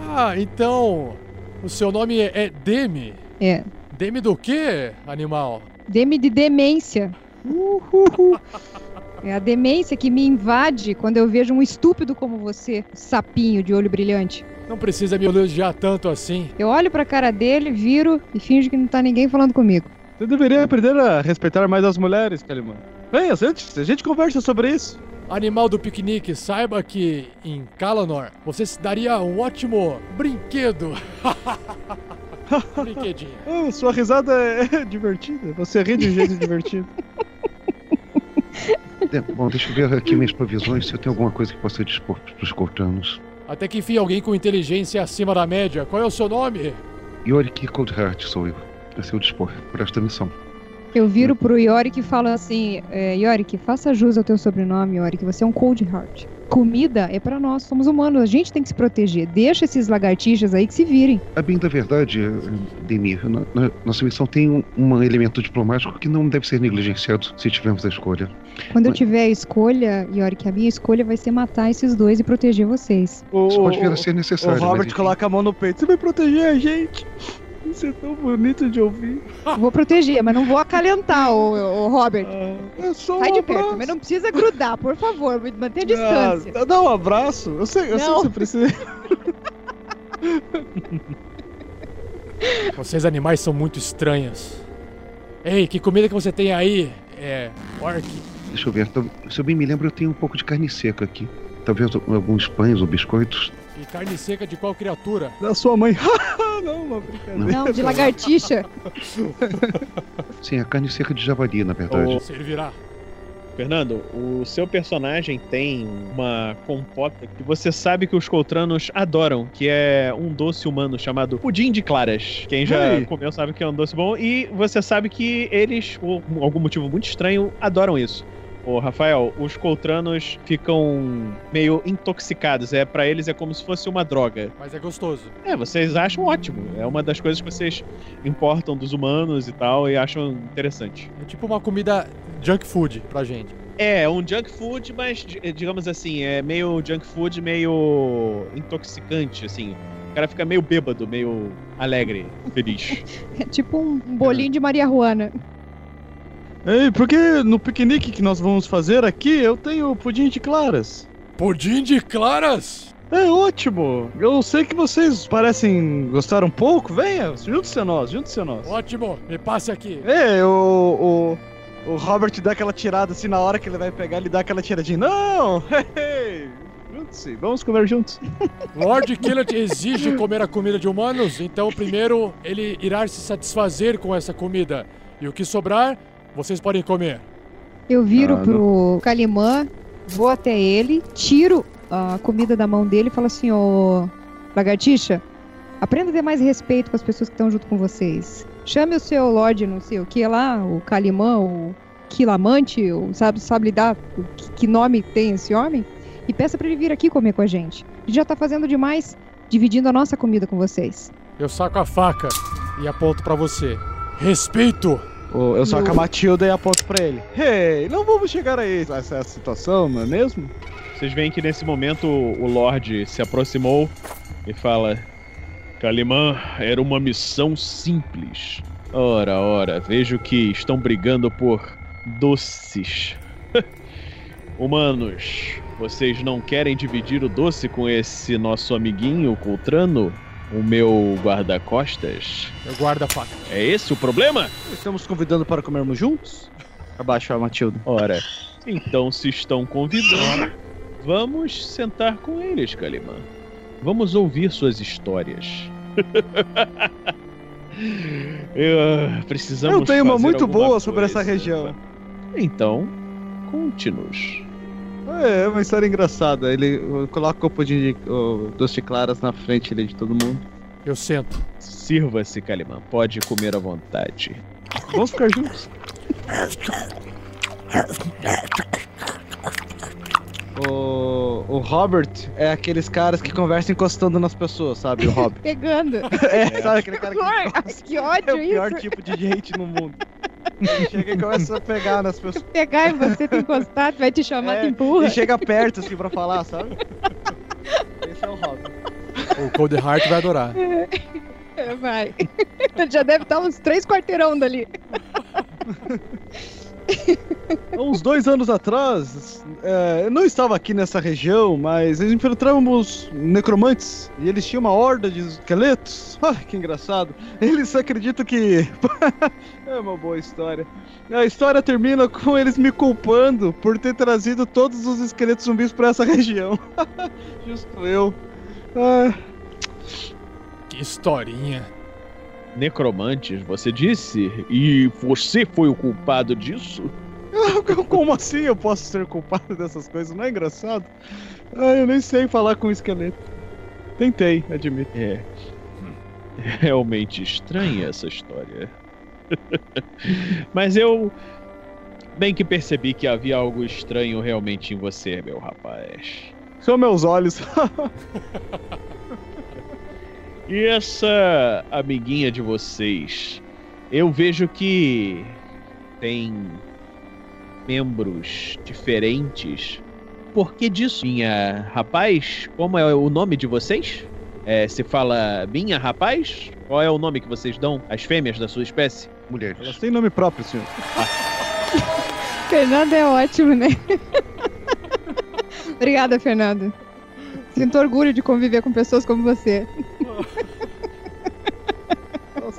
Ah, então. O seu nome é, é Demi. É. Demi do quê, animal? Deme de demência. Uhuhu. É a demência que me invade quando eu vejo um estúpido como você, sapinho de olho brilhante. Não precisa me elogiar tanto assim. Eu olho pra cara dele, viro e finjo que não tá ninguém falando comigo. Você deveria aprender a respeitar mais as mulheres, Kalimã. Venha, sente a gente conversa sobre isso. Animal do piquenique, saiba que em Kalanor você se daria um ótimo brinquedo. Brinquedinho. Ah, sua risada é divertida. Você ri de um jeito divertido. É, bom, deixa eu ver aqui minhas provisões se eu tenho alguma coisa que possa dispor para os cortanos. Até que enfim, alguém com inteligência acima da média. Qual é o seu nome? Yorick Coldheart sou eu. A seu dispor por esta missão. Eu viro pro Yorick e falo assim: é, Yorick, faça jus ao teu sobrenome, Yorick. Você é um cold heart. Comida é pra nós, somos humanos, a gente tem que se proteger. Deixa esses lagartixas aí que se virem. A bem da verdade, eh, Demir, na- na- nossa missão tem um, um elemento diplomático que não deve ser negligenciado se tivermos a escolha. Quando eu Mas- tiver a escolha, Yorick, a minha escolha vai ser matar esses dois e proteger vocês. O, Isso pode vir o- a ser o necessário. mas Robert coloca a mão no peito. Você vai proteger a gente. Isso é tão bonito de ouvir. Vou proteger, mas não vou acalentar, ô, ô, Robert. Ah, é só Sai um de perto, mas não precisa grudar, por favor, mantenha a distância. Ah, dá um abraço. Eu sei, eu sei que você precisa. Vocês animais são muito estranhos. Ei, que comida que você tem aí? É. Orc. Deixa eu ver. Se eu bem me lembro, eu tenho um pouco de carne seca aqui. Talvez alguns pães ou biscoitos. Carne seca de qual criatura? Da sua mãe. não, uma brincadeira. Não, de lagartixa. Sim, a carne seca de javali, na verdade. Ô, Servirá. Fernando, o seu personagem tem uma compota que você sabe que os coltranos adoram, que é um doce humano chamado pudim de claras. Quem já Ei. comeu sabe que é um doce bom. E você sabe que eles, por algum motivo muito estranho, adoram isso. Ô, Rafael, os coltranos ficam meio intoxicados. É para eles é como se fosse uma droga. Mas é gostoso. É, vocês acham ótimo. É uma das coisas que vocês importam dos humanos e tal e acham interessante. É tipo uma comida junk food pra gente. É, um junk food, mas di- digamos assim, é meio junk food, meio intoxicante, assim. O cara fica meio bêbado, meio alegre, feliz. É tipo um bolinho de Maria Juana. Ei, porque no piquenique que nós vamos fazer aqui, eu tenho pudim de claras. Pudim de claras? É ótimo. Eu sei que vocês parecem gostar um pouco. Venha, junte-se a nós, junte-se a nós. Ótimo, me passe aqui. É, o, o, o Robert dá aquela tirada assim na hora que ele vai pegar, ele dá aquela tiradinha. Não! Hey, junte-se, vamos comer juntos. Lord Killet exige comer a comida de humanos, então primeiro ele irá se satisfazer com essa comida. E o que sobrar, vocês podem comer. Eu viro Ah, pro Calimã, vou até ele, tiro a comida da mão dele e falo assim, ô lagartixa, aprenda a ter mais respeito com as pessoas que estão junto com vocês. Chame o seu Lorde, não sei o que lá, o Calimã, o Quilamante, ou sabe, sabe lidar, o que, que nome tem esse homem, e peça pra ele vir aqui comer com a gente. Ele já tá fazendo demais, dividindo a nossa comida com vocês. Eu saco a faca e aponto pra você. Respeito! Eu saco a Eu- Matilda e aponto pra ele. Hey, não vamos chegar a essa situação, não é mesmo? Vocês veem que nesse momento o Lorde se aproximou e fala: Calimã, era uma missão simples. Ora, ora, vejo que estão brigando por doces. Humanos, vocês não querem dividir o doce com esse nosso amiguinho Coltrano? O meu guarda-costas? Eu guardo a faca. É esse o problema? Estamos convidando para comermos juntos? Abaixa a Matilda. Ora, então se estão convidando, vamos sentar com eles, Calimã. Vamos ouvir suas histórias. Eu, precisamos Eu tenho uma fazer muito boa sobre essa região. Então, conte-nos. É, é uma história engraçada. Ele coloca o pudim de o doce de claras na frente ali de todo mundo. Eu sento. Sirva-se, Calimã. Pode comer à vontade. Vamos ficar juntos. O, o Robert é aqueles caras que conversam encostando nas pessoas, sabe? O Robert. Pegando. É, sabe aquele cara que Ai, que é ódio o pior isso. tipo de gente no mundo. Chega e começa a pegar nas pessoas. Pegar em você, te encostar, vai te chamar, É, te empurra. E chega perto assim pra falar, sabe? Esse é o Robert. O Cold Heart vai adorar. É, Vai. Ele já deve estar uns três quarteirão dali. Uns dois anos atrás, é, eu não estava aqui nessa região, mas nós infiltramos necromantes e eles tinham uma horda de esqueletos. Ah, que engraçado. Eles acreditam que. é uma boa história. A história termina com eles me culpando por ter trazido todos os esqueletos zumbis para essa região. Justo eu. Ah, Que historinha. Necromantes, você disse? E você foi o culpado disso? Como assim eu posso ser culpado dessas coisas? Não é engraçado? Ah, eu nem sei falar com o esqueleto. Tentei, admito. É. Realmente estranha essa história. Mas eu bem que percebi que havia algo estranho realmente em você, meu rapaz. São meus olhos. e essa amiguinha de vocês, eu vejo que tem membros diferentes. Por que disso? Minha rapaz, como é o nome de vocês? É, se fala minha rapaz? Qual é o nome que vocês dão às fêmeas da sua espécie? Mulheres. Elas têm nome próprio, senhor. Fernando é ótimo, né? Obrigada, Fernando. Sinto orgulho de conviver com pessoas como você.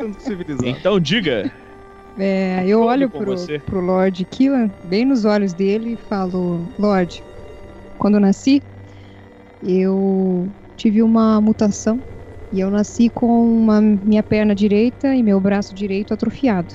Sendo civilizado. Então diga. É, eu olho pro, você. pro Lord Killan, bem nos olhos dele, e falo: Lord, quando eu nasci, eu tive uma mutação. E eu nasci com uma, minha perna direita e meu braço direito atrofiado.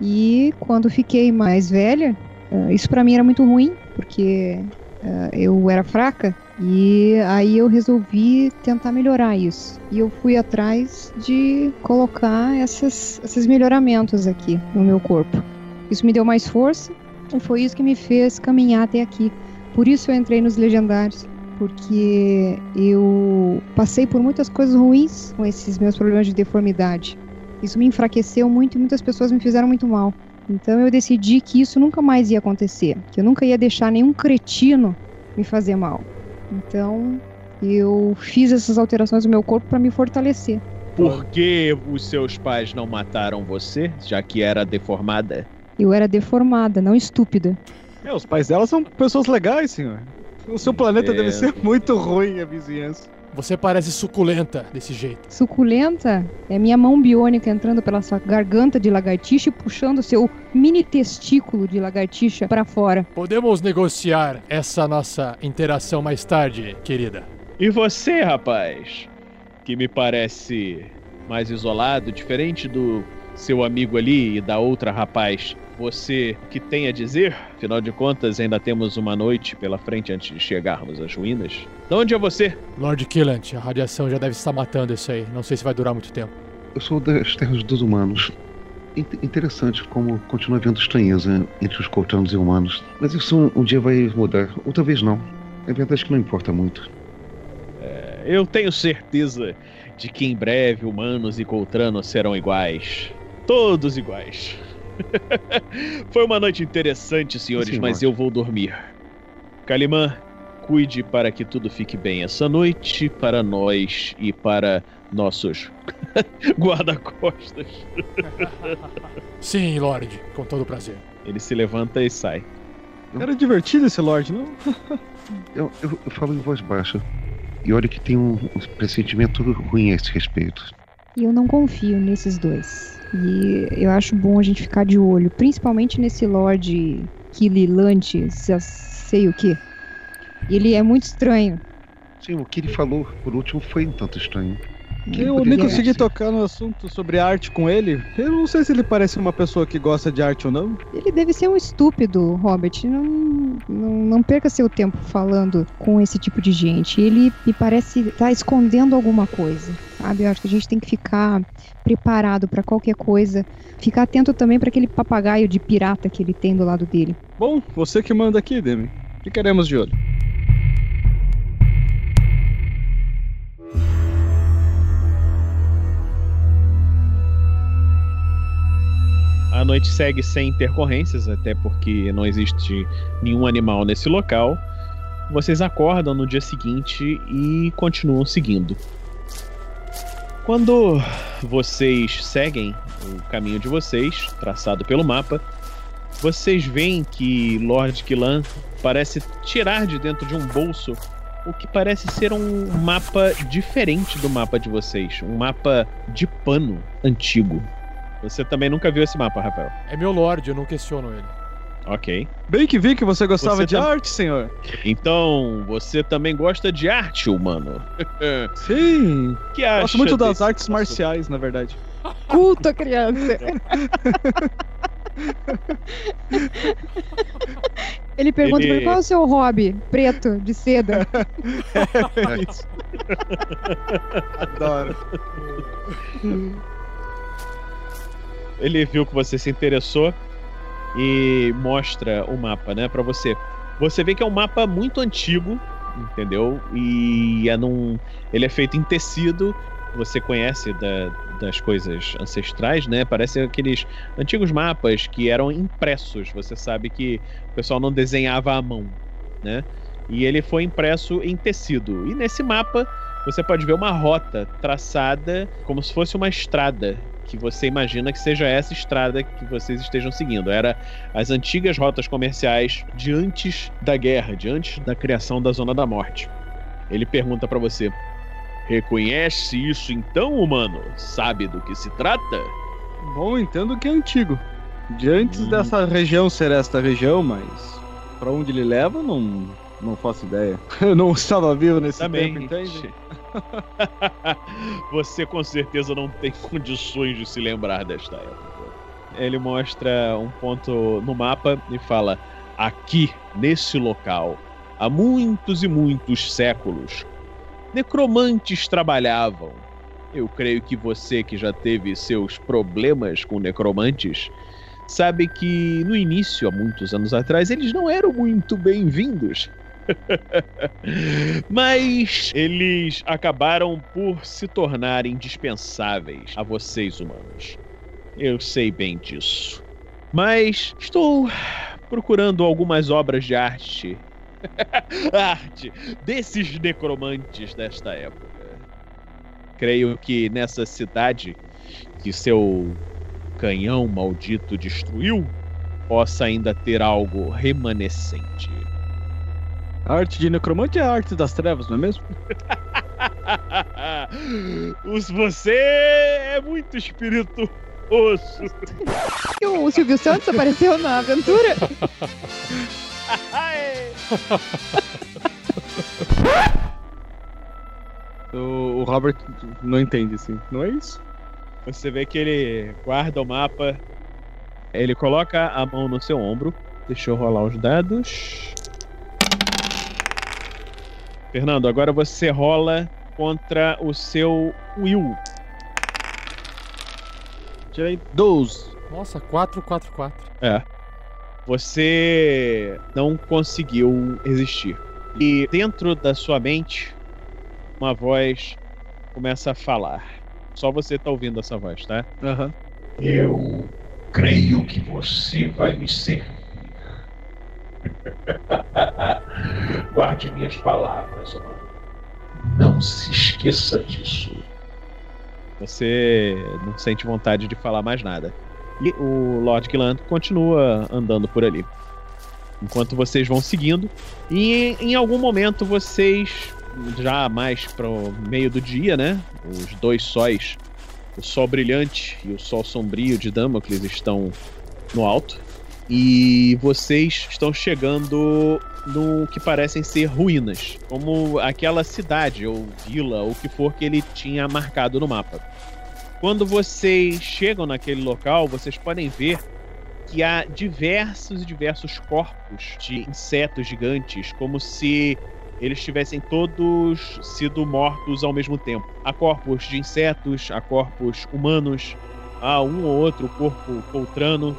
E quando fiquei mais velha, ah, isso pra mim era muito ruim, porque ah, eu era fraca. E aí eu resolvi tentar melhorar isso. E eu fui atrás de colocar essas, esses melhoramentos aqui no meu corpo. Isso me deu mais força e foi isso que me fez caminhar até aqui. Por isso eu entrei nos Legendários. Porque eu passei por muitas coisas ruins com esses meus problemas de deformidade. Isso me enfraqueceu muito e muitas pessoas me fizeram muito mal. Então eu decidi que isso nunca mais ia acontecer, que eu nunca ia deixar nenhum cretino me fazer mal. Então eu fiz essas alterações no meu corpo para me fortalecer. Por que os seus pais não mataram você, já que era deformada? Eu era deformada, não estúpida. É, os pais dela são pessoas legais, senhor. O seu planeta deve ser muito ruim, a vizinhança. Você parece suculenta desse jeito. Suculenta é minha mão biônica entrando pela sua garganta de lagartixa e puxando seu mini testículo de lagartixa para fora. Podemos negociar essa nossa interação mais tarde, querida. E você, rapaz? Que me parece mais isolado, diferente do seu amigo ali e da outra rapaz. Você que tem a dizer? Afinal de contas, ainda temos uma noite pela frente antes de chegarmos às ruínas. De onde é você? Lord Killant, a radiação já deve estar matando isso aí. Não sei se vai durar muito tempo. Eu sou das terras dos humanos. In- Interessante como continua havendo estranheza entre os coltanos e humanos. Mas isso um, um dia vai mudar. Ou talvez não. É verdade que não importa muito. Eu tenho certeza de que em breve humanos e coltranos serão iguais. Todos iguais. Foi uma noite interessante, senhores, Sim, mas Lorde. eu vou dormir. Calimã, cuide para que tudo fique bem essa noite, para nós e para nossos guarda-costas. Sim, Lord, com todo prazer. Ele se levanta e sai. Era divertido esse Lorde, não? Eu, eu- eu falo em voz baixa. E olha que tem um, um pressentimento ruim a esse respeito. E eu não confio nesses dois. E eu acho bom a gente ficar de olho, principalmente nesse Lord Kililante, sei o que. Ele é muito estranho. Sim, o que ele falou por último foi um tanto estranho. Eu nem consegui tocar no assunto sobre arte com ele. Eu não sei se ele parece uma pessoa que gosta de arte ou não. Ele deve ser um estúpido, Robert. Não, não, não perca seu tempo falando com esse tipo de gente. Ele me parece estar escondendo alguma coisa, sabe? Eu acho que a gente tem que ficar preparado para qualquer coisa. Ficar atento também para aquele papagaio de pirata que ele tem do lado dele. Bom, você que manda aqui, Demi. Ficaremos de olho. A noite segue sem intercorrências, até porque não existe nenhum animal nesse local. Vocês acordam no dia seguinte e continuam seguindo. Quando vocês seguem o caminho de vocês, traçado pelo mapa, vocês veem que Lord Killan parece tirar de dentro de um bolso o que parece ser um mapa diferente do mapa de vocês, um mapa de pano antigo. Você também nunca viu esse mapa, Rafael? É meu Lord, eu não questiono ele. Ok. Bem que vi que você gostava Você de tam- arte, senhor. Então, você também gosta de arte, humano? Sim. que acha Gosto muito das artes nosso- marciais, na verdade. Culto a criança. Ele pergunta Ele- pra ele, qual é o seu hobby? Preto, de seda. É isso. Adoro. Ele viu que você se interessou e mostra o mapa, né, Pra você. Você vê que é um mapa muito antigo, entendeu? E é num, ele é feito em tecido. Você conhece da- das coisas ancestrais, né? Parece aqueles antigos mapas que eram impressos. Você sabe que o pessoal não desenhava à mão, né? E ele foi impresso em tecido. E nesse mapa você pode ver uma rota traçada como se fosse uma estrada que você imagina que seja essa estrada que vocês estejam seguindo. Era as antigas rotas comerciais de antes da guerra, de antes da criação da Zona da Morte. Ele pergunta pra você: Reconhece isso então, humano? Sabe do que se trata? Bom, entendo que é antigo. De antes Hum. dessa região ser esta região, mas pra onde ele leva, não, não faço ideia. Eu não estava vivo nesse Também. tempo, entende? Você com certeza não tem condições de se lembrar desta época. Ele mostra um ponto no mapa e fala: aqui, nesse local, há muitos e muitos séculos, necromantes trabalhavam. Eu creio que você que já teve seus problemas com necromantes sabe que no início, há muitos anos atrás, eles não eram muito bem-vindos. Mas eles acabaram por se tornar indispensáveis a vocês humanos. Eu sei bem disso. Mas estou procurando algumas obras de arte. arte desses necromantes desta época. Creio que nessa cidade que seu canhão maldito destruiu possa ainda ter algo remanescente. A arte de necromante é a arte das trevas, não é mesmo? Os você é muito espirituoso. E o Silvio Santos apareceu na aventura? O Robert não entende, assim. Não é isso? Você vê que ele guarda o mapa. Ele coloca a mão no seu ombro. Deixa eu rolar os dados. Fernando, agora você rola contra o seu Will. Tirei 12. Nossa, 444. É. Você não conseguiu resistir. E dentro da sua mente, uma voz começa a falar. Só você tá ouvindo essa voz, tá? Aham. Eu creio que você vai me servir. Guarde minhas palavras, mano. Não se esqueça disso. Você não sente vontade de falar mais nada. E o Lord Killan continua andando por ali. Enquanto vocês vão seguindo. E em algum momento vocês, já mais pro meio do dia, né? Os dois sóis, o sol brilhante e o sol sombrio de Damocles estão no alto. E vocês estão chegando no que parecem ser ruínas, como aquela cidade ou vila ou o que for que ele tinha marcado no mapa. Quando vocês chegam naquele local, vocês podem ver que há diversos e diversos corpos de insetos gigantes, como se eles tivessem todos sido mortos ao mesmo tempo. Há corpos de insetos, há corpos humanos, há um ou outro corpo poltrano,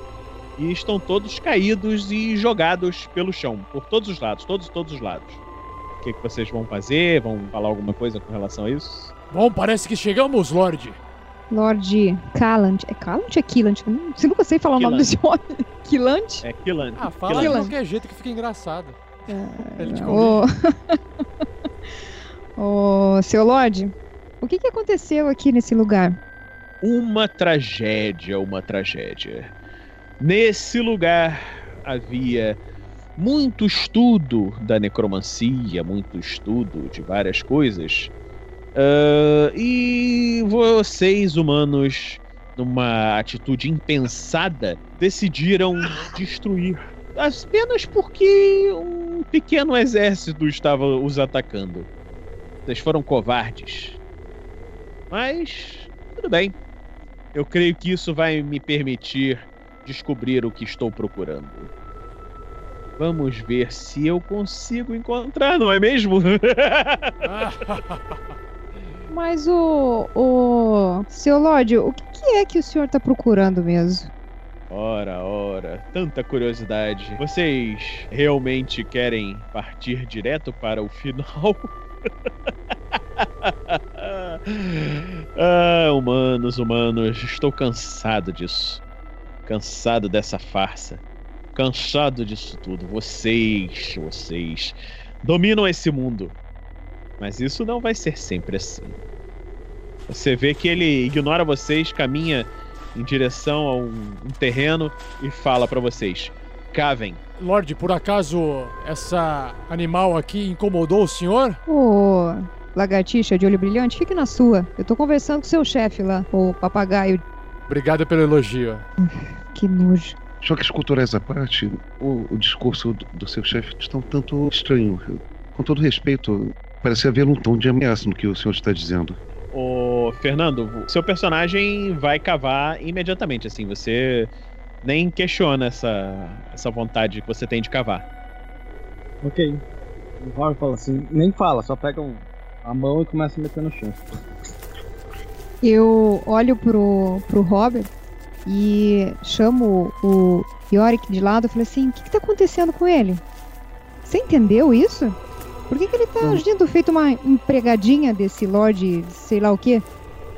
e estão todos caídos e jogados pelo chão, por todos os lados, todos, todos os lados. O que, que vocês vão fazer? Vão falar alguma coisa com relação a isso? Bom, parece que chegamos, Lorde. Lord Callant. É Callant ou é Killant? Eu nunca sei falar o nome Killant. desse homem. Killant? É Killan. Ah, fala de Killan. qualquer jeito que fica engraçado. Ele te Ô, Ô, seu Lorde, o que, que aconteceu aqui nesse lugar? Uma tragédia, uma tragédia. Nesse lugar havia muito estudo da necromancia, muito estudo de várias coisas. Ah, e vocês, humanos, numa atitude impensada, decidiram destruir. Apenas porque um pequeno exército estava os atacando. Vocês foram covardes. Mas, tudo bem. Eu creio que isso vai me permitir descobrir o que estou procurando. Vamos ver se eu consigo encontrar, não é mesmo? Mas o. o. Seu Lorde, o que, é que o senhor tá procurando mesmo? Ora, ora, tanta curiosidade. Vocês realmente querem partir direto para o final? ah, humanos, humanos, estou cansado disso. Cansado dessa farsa. Cansado disso tudo. Vocês, vocês dominam esse mundo. Mas isso não vai ser sempre assim. Você vê que ele ignora vocês, caminha em direção a um, um terreno e fala para vocês: cavem. Lorde, por acaso essa animal aqui incomodou o senhor? Ô, lagartixa de olho brilhante, fique na sua. Eu tô conversando com seu chefe lá, o papagaio. Obrigado pelo elogio. Que nojo. Choques culturais à parte, o, o discurso do, do seu chefe está um tanto estranho. Com todo respeito, parece haver um tom de ameaça no que o senhor está dizendo. Ô, Fernando, seu personagem vai cavar imediatamente, assim, você nem questiona essa, essa vontade que você tem de cavar. Ok. O Howard fala assim, nem fala, só pega um- a mão e começa a meter no chão. Eu olho pro, pro Robert e chamo o Yorick de lado e falo assim: o que, que tá acontecendo com ele? Você entendeu isso? Por que, que ele tá Não. agindo feito uma empregadinha desse Lorde, sei lá o quê?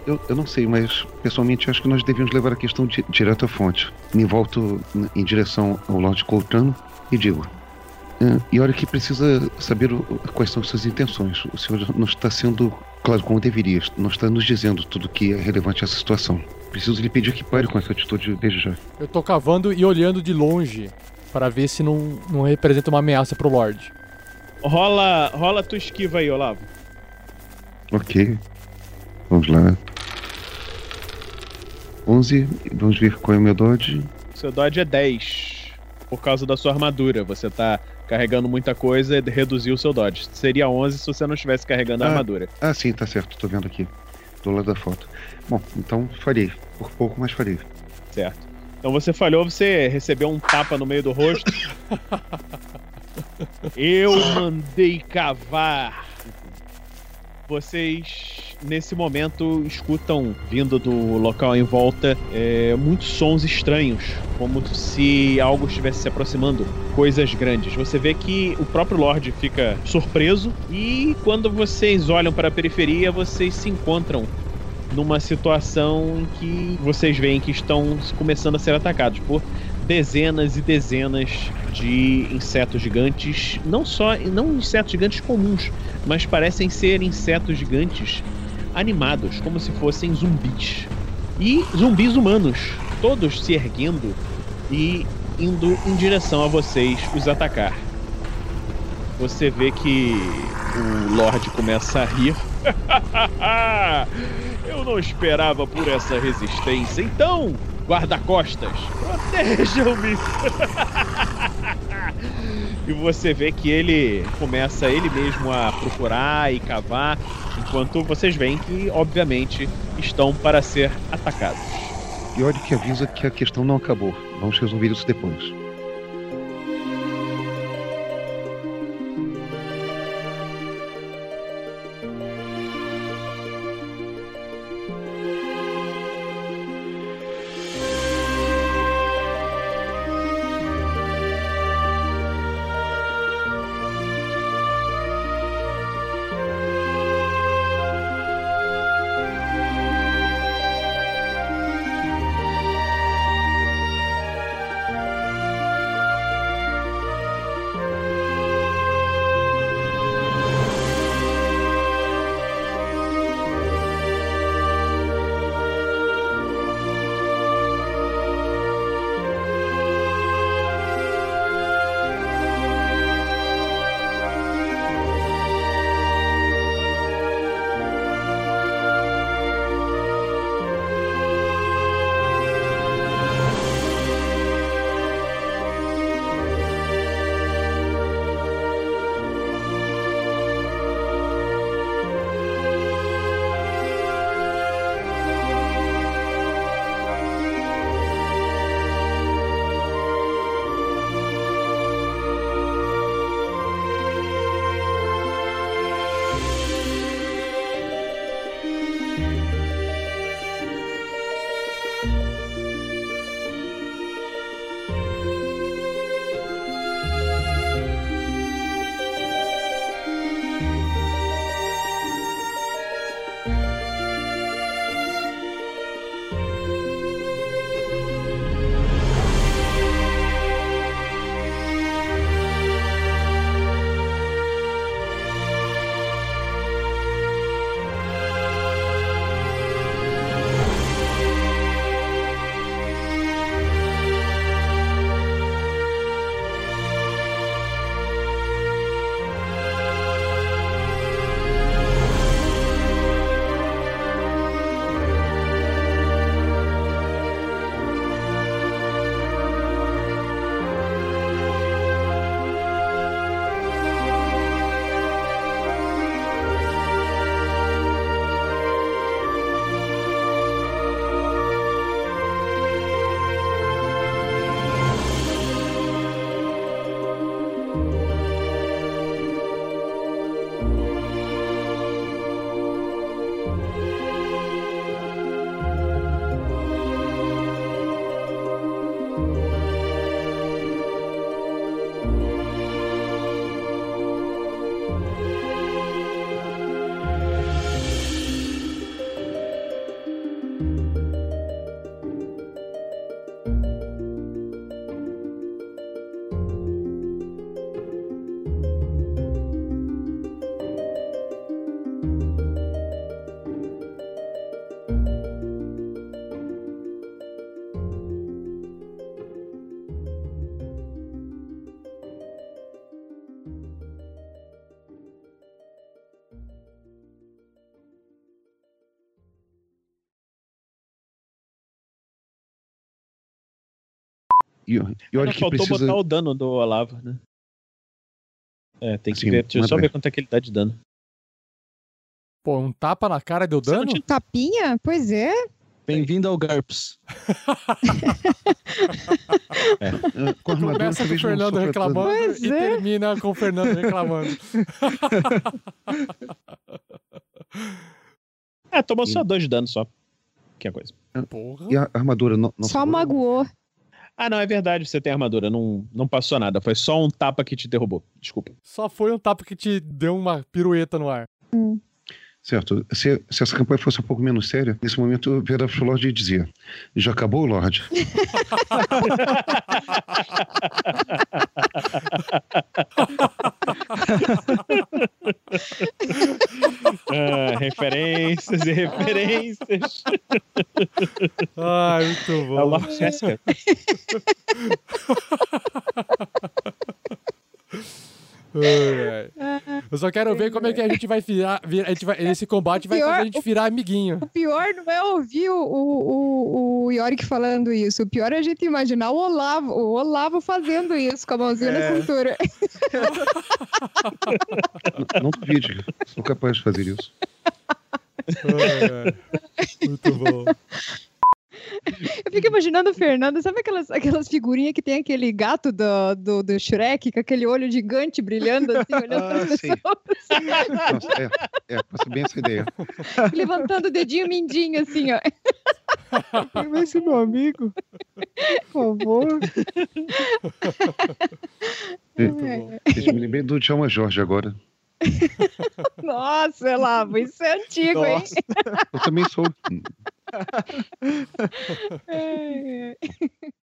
Eu, eu não sei, mas pessoalmente acho que nós devíamos levar a questão di direto à fonte. Me volto em direção ao Lord Coltrano e digo: "Ah, E olha que precisa saber o- quais são suas intenções. O senhor não está sendo claro como deveria, não está nos dizendo tudo o que é relevante a essa situação. Preciso lhe pedir que pare com essa atitude desde já. Eu tô cavando e olhando de longe para ver se não, não representa uma ameaça pro Lorde. Rola, rola tua esquiva aí, Olavo. Ok. Vamos lá. 11. Vamos ver qual é o meu dodge. Seu dodge é 10. Por causa da sua armadura. Você tá carregando muita coisa e reduziu o seu dodge. Seria 11 se você não estivesse carregando a Ah. armadura. Ah, sim, tá certo. Tô vendo aqui. Do lado da foto. Bom, então farei. Por pouco, mas farei. Certo. Então você falhou, você recebeu um tapa no meio do rosto. Eu mandei cavar. Vocês, nesse momento, escutam, vindo do local em volta, é, muitos sons estranhos, como se algo estivesse se aproximando, coisas grandes. Você vê que o próprio Lorde fica surpreso, e quando vocês olham para a periferia, vocês se encontram numa situação em que vocês veem que estão começando a ser atacados por dezenas e dezenas de insetos gigantes, não só não insetos gigantes comuns, mas parecem ser insetos gigantes animados, como se fossem zumbis. E zumbis humanos, todos se erguendo e indo em direção a vocês os atacar. Você vê que o Lorde começa a rir. Eu não esperava por essa resistência. Então, guarda-costas, protejam-me. e você vê que ele começa ele mesmo a procurar e cavar, enquanto vocês veem que, obviamente, estão para ser atacados. E olha que avisa que a questão não acabou. Vamos resolver isso depois. E, e olha que faltou precisa. botar o dano do Olavo, né? É, tem que Assim, ver. Deixa eu só ver quanto é que ele dá de dano. Pô, um tapa na cara deu Você não dano? tinha- Tapinha? Pois é. Bem-vindo ao GURPS. ah, com Começa com o Fernando reclamando Pois e é. termina com o Fernando reclamando. É, tomou só dois de dano só. Que é coisa. Porra. dano. E a armadura não, não Só magoou. Ah, não, é verdade, você tem armadura. Não, não passou nada. Foi só um tapa que te derrubou. Desculpa. Só foi um tapa que te deu uma pirueta no ar. Certo. Se, se essa campanha fosse um pouco menos séria, nesse momento eu vira pro Lorde e dizia: Já acabou, Lorde? Ah, referências e referências. Ai, muito É o bom. Lord Jessica. Ai, ai. Eu só quero ver como é que a gente vai virar. vir- a gente vai, esse combate vai Pior- fazer a gente virar amiguinho. O pior não é ouvir o, o, o, o Yorick falando isso. O pior é a gente imaginar o Olavo, o Olavo fazendo isso com a mãozinha É. na cintura. Não, não duvide, sou capaz de fazer isso. Ai, ai. Muito bom. Eu fico imaginando o Fernando, sabe aquelas, aquelas figurinhas que tem aquele gato do, do, do Shrek com aquele olho gigante brilhando assim, olhando para Ah, as sim. pessoas, Nossa, é, é, bem essa ideia. levantando o dedinho mindinho assim, ó. Quem vai ser meu amigo? Por favor. Bom. Eu me lembrei do Djalma Jorge agora. Nossa, Olavo, isso é antigo, hein? Nossa. Eu também sou.